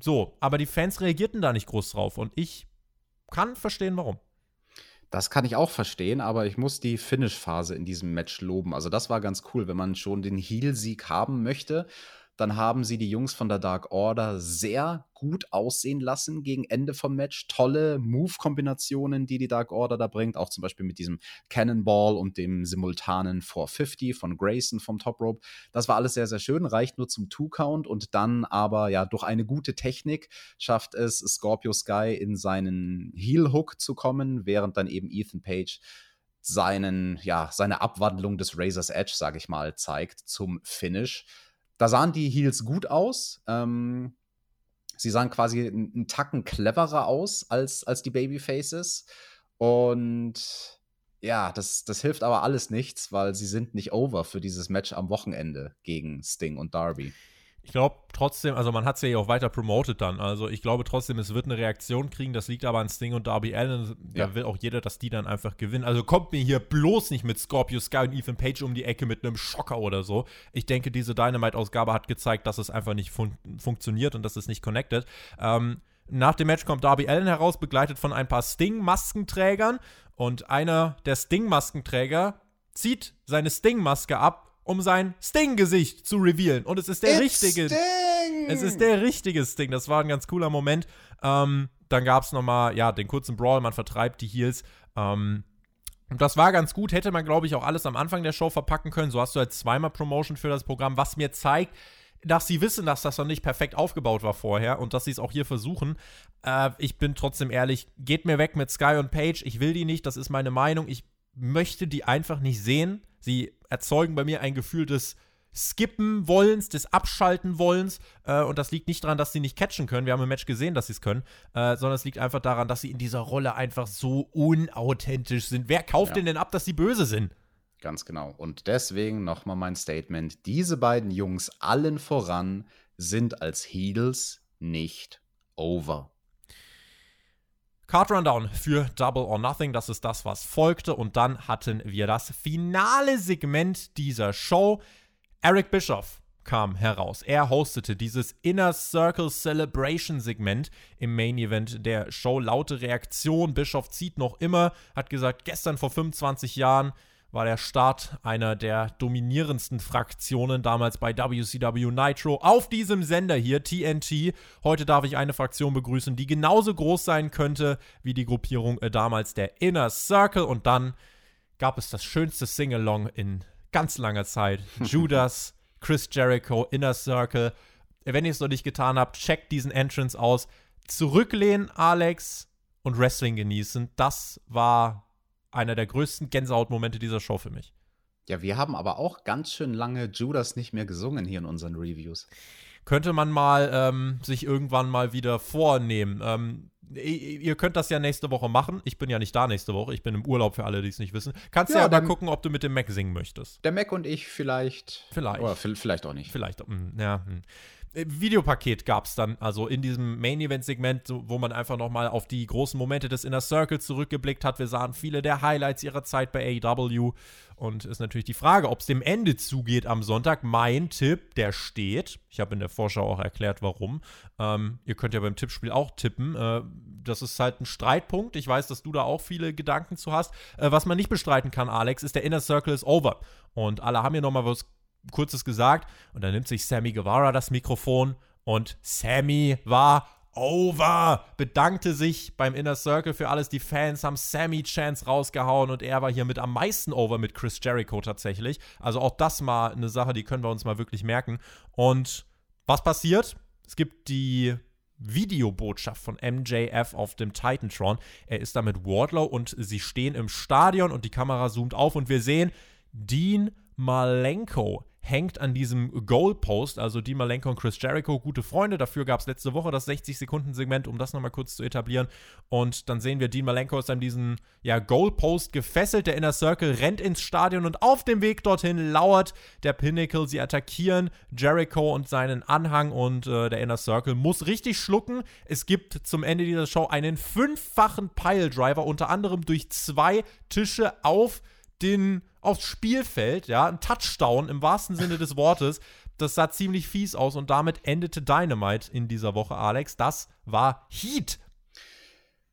so, aber die Fans reagierten da nicht groß drauf. Und ich kann verstehen, warum. Das kann ich auch verstehen, aber ich muss die Finish-Phase in diesem Match loben. Also, das war ganz cool, wenn man schon den Heel-Sieg haben möchte dann haben sie die Jungs von der Dark Order sehr gut aussehen lassen gegen Ende vom Match. Tolle Move-Kombinationen, die die Dark Order da bringt. Auch zum Beispiel mit diesem Cannonball und dem simultanen 450 von Grayson vom Top Rope. Das war alles sehr, sehr schön. Reicht nur zum Two-Count und dann aber ja durch eine gute Technik schafft es Scorpio Sky in seinen Heel-Hook zu kommen, während dann eben Ethan Page seinen, ja, seine Abwandlung des Razor's Edge, sage ich mal, zeigt zum Finish. Da sahen die Heels gut aus. Ähm, sie sahen quasi einen Tacken cleverer aus als, als die Babyfaces. Und ja, das, das hilft aber alles nichts, weil sie sind nicht over für dieses Match am Wochenende gegen Sting und Darby. Ich glaube trotzdem, also man hat es ja auch weiter promoted dann. Also ich glaube trotzdem, es wird eine Reaktion kriegen. Das liegt aber an Sting und Darby Allen. Da ja. will auch jeder, dass die dann einfach gewinnen. Also kommt mir hier bloß nicht mit Scorpio Sky und Ethan Page um die Ecke mit einem Schocker oder so. Ich denke, diese Dynamite-Ausgabe hat gezeigt, dass es einfach nicht fun funktioniert und dass es nicht connected. Ähm, nach dem Match kommt Darby Allen heraus, begleitet von ein paar Sting-Maskenträgern. Und einer der Sting-Maskenträger zieht seine Sting-Maske ab um sein Sting-Gesicht zu revealen. Und es ist der It's richtige. Sting! Es ist der richtige Sting. Das war ein ganz cooler Moment. Ähm, dann gab es nochmal, ja, den kurzen Brawl, man vertreibt die Heels. Ähm, das war ganz gut, hätte man, glaube ich, auch alles am Anfang der Show verpacken können. So hast du halt zweimal Promotion für das Programm, was mir zeigt, dass sie wissen, dass das noch nicht perfekt aufgebaut war vorher und dass sie es auch hier versuchen. Äh, ich bin trotzdem ehrlich, geht mir weg mit Sky und Page. Ich will die nicht, das ist meine Meinung. Ich möchte die einfach nicht sehen. Sie erzeugen bei mir ein Gefühl des Skippen wollens, des Abschalten wollens. Äh, und das liegt nicht daran, dass sie nicht catchen können. Wir haben im Match gesehen, dass sie es können. Äh, sondern es liegt einfach daran, dass sie in dieser Rolle einfach so unauthentisch sind. Wer kauft ja. denn denn ab, dass sie böse sind? Ganz genau. Und deswegen nochmal mein Statement. Diese beiden Jungs allen voran sind als Heels nicht over. Card Rundown für Double or Nothing, das ist das, was folgte. Und dann hatten wir das finale Segment dieser Show. Eric Bischoff kam heraus. Er hostete dieses Inner Circle Celebration Segment im Main Event der Show. Laute Reaktion. Bischoff zieht noch immer, hat gesagt, gestern vor 25 Jahren war der Start einer der dominierendsten Fraktionen damals bei WCW Nitro auf diesem Sender hier, TNT. Heute darf ich eine Fraktion begrüßen, die genauso groß sein könnte wie die Gruppierung äh, damals der Inner Circle. Und dann gab es das schönste Singalong in ganz langer Zeit. [LAUGHS] Judas, Chris Jericho, Inner Circle. Wenn ihr es noch nicht getan habt, checkt diesen Entrance aus. Zurücklehnen, Alex, und Wrestling genießen. Das war einer der größten Gänsehautmomente dieser Show für mich. Ja, wir haben aber auch ganz schön lange Judas nicht mehr gesungen hier in unseren Reviews. Könnte man mal ähm, sich irgendwann mal wieder vornehmen. Ähm, ihr könnt das ja nächste Woche machen. Ich bin ja nicht da nächste Woche. Ich bin im Urlaub für alle, die es nicht wissen. Kannst ja, ja aber gucken, ob du mit dem Mac singen möchtest. Der Mac und ich vielleicht. Vielleicht. Oder vielleicht auch nicht. Vielleicht. Hm, ja. Hm. Äh, Videopaket gab es dann, also in diesem Main-Event-Segment, wo man einfach nochmal auf die großen Momente des Inner Circle zurückgeblickt hat. Wir sahen viele der Highlights ihrer Zeit bei AEW. Und ist natürlich die Frage, ob es dem Ende zugeht am Sonntag. Mein Tipp, der steht. Ich habe in der Vorschau auch erklärt, warum. Ähm, ihr könnt ja beim Tippspiel auch tippen. Äh, das ist halt ein Streitpunkt. Ich weiß, dass du da auch viele Gedanken zu hast. Äh, was man nicht bestreiten kann, Alex, ist der Inner Circle is over. Und alle haben hier nochmal was Kurzes gesagt. Und dann nimmt sich Sammy Guevara das Mikrofon und Sammy war over, bedankte sich beim Inner Circle für alles. Die Fans haben Sammy Chance rausgehauen und er war hier mit am meisten over mit Chris Jericho tatsächlich. Also auch das mal eine Sache, die können wir uns mal wirklich merken. Und was passiert? Es gibt die Videobotschaft von MJF auf dem Titantron. Er ist da mit Wardlow und sie stehen im Stadion und die Kamera zoomt auf und wir sehen Dean Malenko hängt an diesem Goalpost, also Dean Malenko und Chris Jericho, gute Freunde. Dafür gab es letzte Woche das 60-Sekunden-Segment, um das nochmal kurz zu etablieren. Und dann sehen wir, Dean Malenko ist an diesem ja, Goalpost gefesselt. Der Inner Circle rennt ins Stadion und auf dem Weg dorthin lauert der Pinnacle. Sie attackieren Jericho und seinen Anhang und äh, der Inner Circle muss richtig schlucken. Es gibt zum Ende dieser Show einen fünffachen Piledriver, unter anderem durch zwei Tische auf den aufs Spielfeld, ja, ein Touchdown im wahrsten Sinne des Wortes. Das sah ziemlich fies aus und damit endete Dynamite in dieser Woche, Alex. Das war Heat.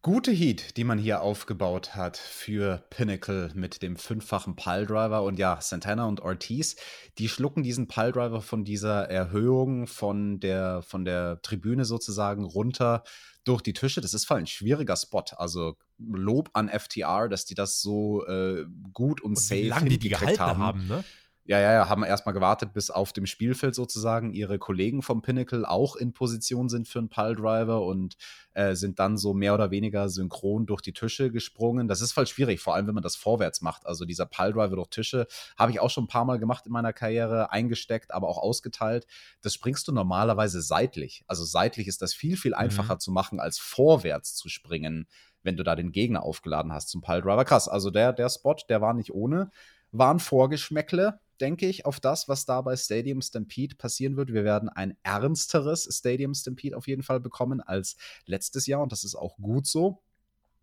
Gute Heat, die man hier aufgebaut hat für Pinnacle mit dem fünffachen Piledriver und ja, Santana und Ortiz, die schlucken diesen Piledriver von dieser Erhöhung von der, von der Tribüne sozusagen runter durch die Tische. Das ist voll ein schwieriger Spot. Also Lob an FTR, dass die das so äh, gut und, und safe wie lange die die gehalten haben. haben ne? Ja, ja, ja, haben erstmal gewartet, bis auf dem Spielfeld sozusagen ihre Kollegen vom Pinnacle auch in Position sind für einen Piledriver und äh, sind dann so mehr oder weniger synchron durch die Tische gesprungen. Das ist voll schwierig, vor allem wenn man das vorwärts macht. Also dieser Piledriver durch Tische habe ich auch schon ein paar Mal gemacht in meiner Karriere, eingesteckt, aber auch ausgeteilt. Das springst du normalerweise seitlich. Also seitlich ist das viel, viel mhm. einfacher mhm. zu machen, als vorwärts zu springen, wenn du da den Gegner aufgeladen hast zum Piledriver. Krass, also der, der Spot, der war nicht ohne. War ein Vorgeschmäckle denke ich, auf das, was da bei Stadium Stampede passieren wird. Wir werden ein ernsteres Stadium Stampede auf jeden Fall bekommen als letztes Jahr und das ist auch gut so.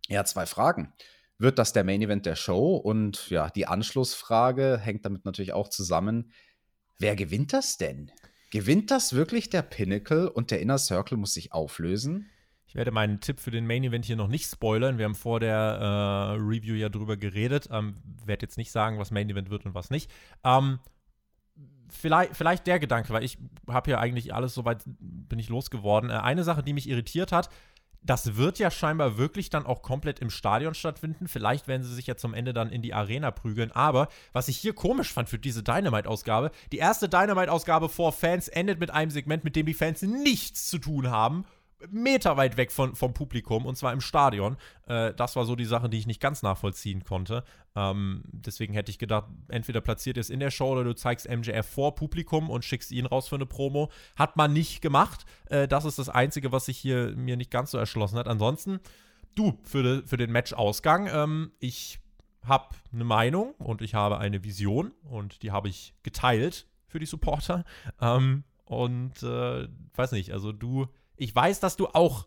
Ja, zwei Fragen. Wird das der Main Event der Show? Und ja, die Anschlussfrage hängt damit natürlich auch zusammen. Wer gewinnt das denn? Gewinnt das wirklich der Pinnacle und der Inner Circle muss sich auflösen? Werde meinen Tipp für den Main Event hier noch nicht spoilern. Wir haben vor der äh, Review ja drüber geredet. Ähm, werde jetzt nicht sagen, was Main Event wird und was nicht. Ähm, vielleicht, vielleicht der Gedanke, weil ich habe ja eigentlich alles soweit bin ich losgeworden. Äh, eine Sache, die mich irritiert hat, das wird ja scheinbar wirklich dann auch komplett im Stadion stattfinden. Vielleicht werden sie sich ja zum Ende dann in die Arena prügeln. Aber was ich hier komisch fand für diese Dynamite-Ausgabe, die erste Dynamite-Ausgabe vor Fans endet mit einem Segment, mit dem die Fans nichts zu tun haben Meter weit weg von, vom Publikum und zwar im Stadion. Äh, das war so die Sache, die ich nicht ganz nachvollziehen konnte. Ähm, deswegen hätte ich gedacht, entweder platziert es in der Show oder du zeigst MJF vor Publikum und schickst ihn raus für eine Promo. Hat man nicht gemacht. Äh, das ist das Einzige, was sich hier mir nicht ganz so erschlossen hat. Ansonsten, du, für, de, für den Matchausgang, ähm, ich habe eine Meinung und ich habe eine Vision und die habe ich geteilt für die Supporter. Ähm, und äh, weiß nicht, also du ich weiß, dass du auch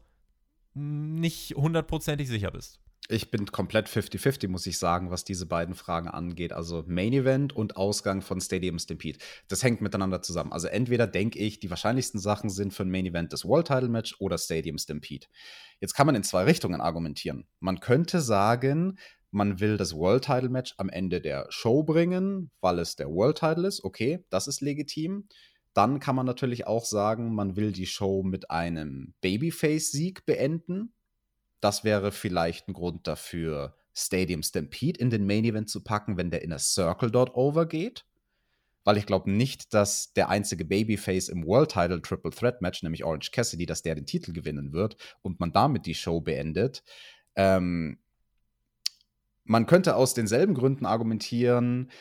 nicht hundertprozentig sicher bist. Ich bin komplett 50-50, muss ich sagen, was diese beiden Fragen angeht. Also Main Event und Ausgang von Stadium Stampede. Das hängt miteinander zusammen. Also entweder denke ich, die wahrscheinlichsten Sachen sind für ein Main Event das World Title Match oder Stadium Stampede. Jetzt kann man in zwei Richtungen argumentieren. Man könnte sagen, man will das World Title Match am Ende der Show bringen, weil es der World Title ist. Okay, das ist legitim. Dann kann man natürlich auch sagen, man will die Show mit einem Babyface-Sieg beenden. Das wäre vielleicht ein Grund dafür, Stadium Stampede in den Main Event zu packen, wenn der Inner Circle dort overgeht. Weil ich glaube nicht, dass der einzige Babyface im World Title Triple Threat Match, nämlich Orange Cassidy, dass der den Titel gewinnen wird und man damit die Show beendet. Ähm, man könnte aus denselben Gründen argumentieren,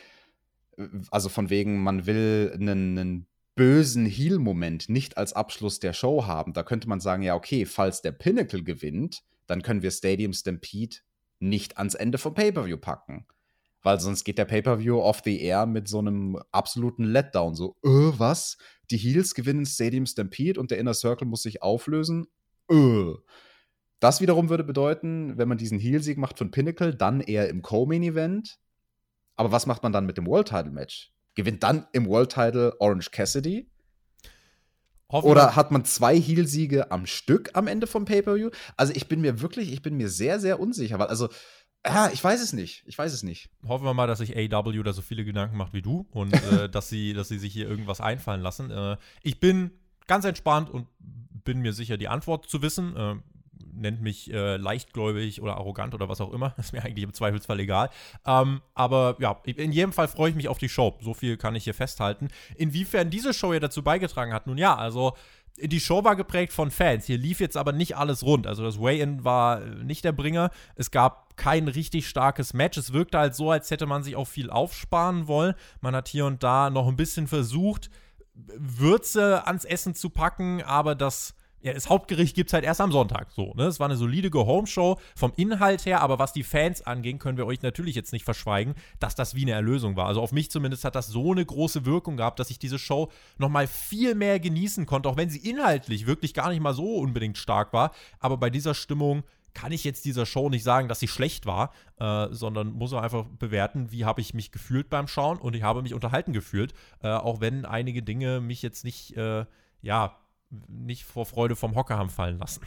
also von wegen, man will einen, einen bösen Heal-Moment nicht als Abschluss der Show haben. Da könnte man sagen, ja, okay, falls der Pinnacle gewinnt, dann können wir Stadium Stampede nicht ans Ende vom Pay-Per-View packen. Weil sonst geht der Pay-Per-View off the air mit so einem absoluten Letdown. So, äh, was? Die Heels gewinnen Stadium Stampede und der Inner Circle muss sich auflösen? Äh. Das wiederum würde bedeuten, wenn man diesen Heel-Sieg macht von Pinnacle, dann eher im Co-Main-Event. Aber was macht man dann mit dem World-Title-Match? Gewinnt dann im World Title Orange Cassidy? Oder hat man zwei Heelsiege am Stück am Ende vom Pay-Per-View? Also ich bin mir wirklich, ich bin mir sehr, sehr unsicher, weil also ja, ich weiß es nicht. Ich weiß es nicht. Hoffen wir mal, dass sich AW da so viele Gedanken macht wie du und [LAUGHS] äh, dass, sie, dass sie sich hier irgendwas einfallen lassen. Äh, ich bin ganz entspannt und bin mir sicher, die Antwort zu wissen. Äh, nennt mich äh, leichtgläubig oder arrogant oder was auch immer. [LAUGHS] ist mir eigentlich im Zweifelsfall egal. Ähm, aber ja, in jedem Fall freue ich mich auf die Show. So viel kann ich hier festhalten. Inwiefern diese Show ja dazu beigetragen hat, nun ja, also die Show war geprägt von Fans. Hier lief jetzt aber nicht alles rund. Also das Way-In war nicht der Bringer. Es gab kein richtig starkes Match. Es wirkte halt so, als hätte man sich auch viel aufsparen wollen. Man hat hier und da noch ein bisschen versucht, Würze ans Essen zu packen, aber das ja, das Hauptgericht gibt es halt erst am Sonntag. So, ne? Es war eine solide Go-Home-Show vom Inhalt her, aber was die Fans anging, können wir euch natürlich jetzt nicht verschweigen, dass das wie eine Erlösung war. Also auf mich zumindest hat das so eine große Wirkung gehabt, dass ich diese Show nochmal viel mehr genießen konnte, auch wenn sie inhaltlich wirklich gar nicht mal so unbedingt stark war. Aber bei dieser Stimmung kann ich jetzt dieser Show nicht sagen, dass sie schlecht war, äh, sondern muss einfach bewerten, wie habe ich mich gefühlt beim Schauen und ich habe mich unterhalten gefühlt, äh, auch wenn einige Dinge mich jetzt nicht, äh, ja, nicht vor Freude vom Hocker haben fallen lassen.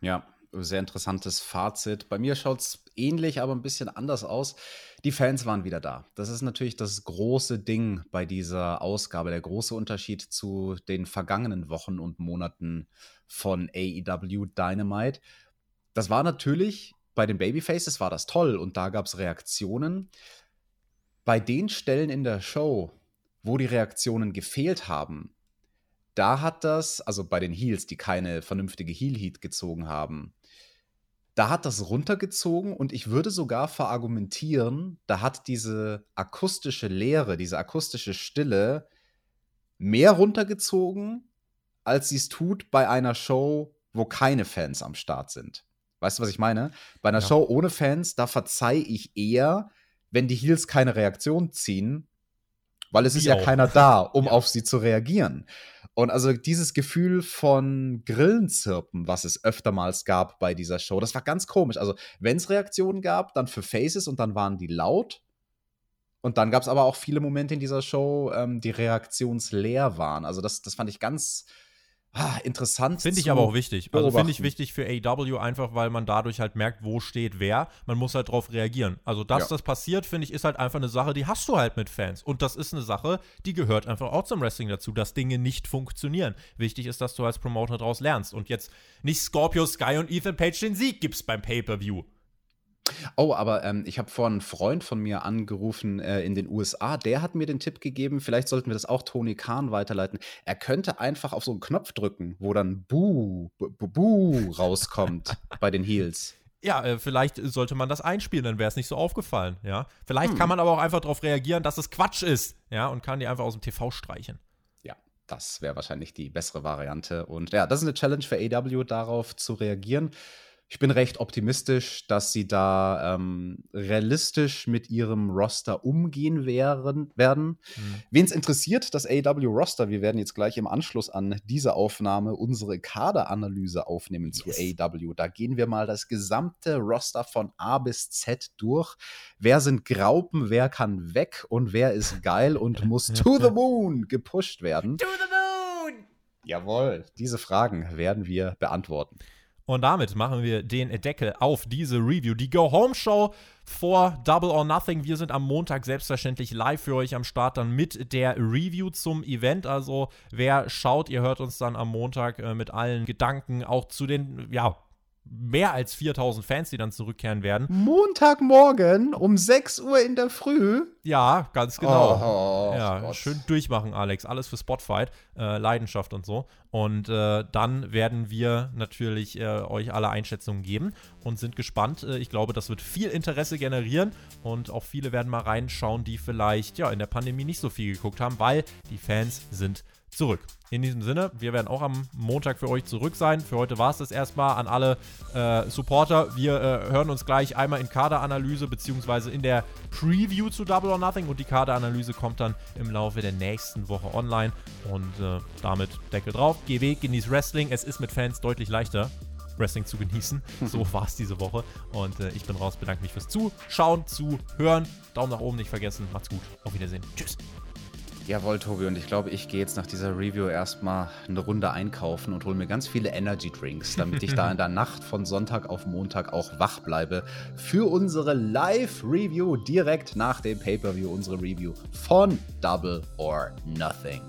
Ja, sehr interessantes Fazit. Bei mir schaut es ähnlich, aber ein bisschen anders aus. Die Fans waren wieder da. Das ist natürlich das große Ding bei dieser Ausgabe, der große Unterschied zu den vergangenen Wochen und Monaten von AEW Dynamite. Das war natürlich bei den Babyfaces war das toll und da gab es Reaktionen. Bei den Stellen in der Show, wo die Reaktionen gefehlt haben, da hat das, also bei den Heels, die keine vernünftige Heel-Heat gezogen haben, da hat das runtergezogen und ich würde sogar verargumentieren, da hat diese akustische Leere, diese akustische Stille mehr runtergezogen, als sie es tut bei einer Show, wo keine Fans am Start sind. Weißt du, was ich meine? Bei einer ja. Show ohne Fans, da verzeih ich eher, wenn die Heels keine Reaktion ziehen, weil es Wie ist ja auch. keiner da, um [LAUGHS] Ja. auf sie zu reagieren. Und also dieses Gefühl von Grillenzirpen, was es öftermals gab bei dieser Show, das war ganz komisch. Also, wenn es Reaktionen gab, dann für Faces und dann waren die laut. Und dann gab es aber auch viele Momente in dieser Show, ähm, die reaktionsleer waren. Also, das, das fand ich ganz ah, interessant. Finde ich aber auch wichtig. Also finde ich wichtig für AW einfach, weil man dadurch halt merkt, wo steht wer. Man muss halt drauf reagieren. Also, dass Ja. das passiert, finde ich, ist halt einfach eine Sache, die hast du halt mit Fans. Und das ist eine Sache, die gehört einfach auch zum Wrestling dazu, dass Dinge nicht funktionieren. Wichtig ist, dass du als Promoter daraus lernst und jetzt nicht Scorpio Sky und Ethan Page den Sieg gibst beim Pay-Per-View. Oh, aber ähm, ich habe vorhin einen Freund von mir angerufen äh, in den USA. Der hat mir den Tipp gegeben, vielleicht sollten wir das auch Tony Khan weiterleiten. Er könnte einfach auf so einen Knopf drücken, wo dann Buh, Bu, Bu, Bu rauskommt bei den Heels. Ja, äh, vielleicht sollte man das einspielen, dann wäre es nicht so aufgefallen, ja. Vielleicht Hm. kann man aber auch einfach darauf reagieren, dass es Quatsch ist, ja, und kann die einfach aus dem TV streichen. Ja, das wäre wahrscheinlich die bessere Variante. Und ja, das ist eine Challenge für AW, darauf zu reagieren. Ich bin recht optimistisch, dass sie da ähm, realistisch mit ihrem Roster umgehen wären, werden. Hm. Wen es interessiert, das AW-Roster, wir werden jetzt gleich im Anschluss an diese Aufnahme unsere Kaderanalyse aufnehmen zu Yes. AW. Da gehen wir mal das gesamte Roster von A bis Z durch. Wer sind Graupen, wer kann weg und wer ist geil und [LAUGHS] muss to the moon gepusht werden? To the moon! Jawohl, diese Fragen werden wir beantworten. Und damit machen wir den Deckel auf diese Review. Die Go-Home-Show vor Double or Nothing. Wir sind am Montag selbstverständlich live für euch am Start dann mit der Review zum Event. Also wer schaut, ihr hört uns dann am Montag äh, mit allen Gedanken auch zu den, ja, mehr als 4000 Fans, die dann zurückkehren werden. Montagmorgen um 6 Uhr in der Früh. Ja, ganz genau. Oh, ja, Gott. schön durchmachen, Alex. Alles für Spotfight, äh, Leidenschaft und so. Und äh, dann werden wir natürlich äh, euch alle Einschätzungen geben und sind gespannt. Äh, ich glaube, das wird viel Interesse generieren und auch viele werden mal reinschauen, die vielleicht ja in der Pandemie nicht so viel geguckt haben, weil die Fans sind zurück. In diesem Sinne, wir werden auch am Montag für euch zurück sein. Für heute war es das erstmal an alle äh, Supporter. Wir äh, hören uns gleich einmal in Kaderanalyse beziehungsweise in der Preview zu Double or Nothing und die Kaderanalyse kommt dann im Laufe der nächsten Woche online. Und äh, damit Deckel drauf. Geh weg, genieß Wrestling. Es ist mit Fans deutlich leichter. Wrestling zu genießen. So [LAUGHS] war es diese Woche. Und äh, ich bin raus, bedanke mich fürs Zuschauen, Zuhören. Daumen nach oben nicht vergessen. Macht's gut. Auf Wiedersehen. Tschüss. Jawohl, Tobi, und ich glaube, ich gehe jetzt nach dieser Review erstmal eine Runde einkaufen und hole mir ganz viele Energy Drinks, damit ich da in der [LAUGHS] Nacht von Sonntag auf Montag auch wach bleibe für unsere Live-Review direkt nach dem Pay-Per-View, unsere Review von Double or Nothing.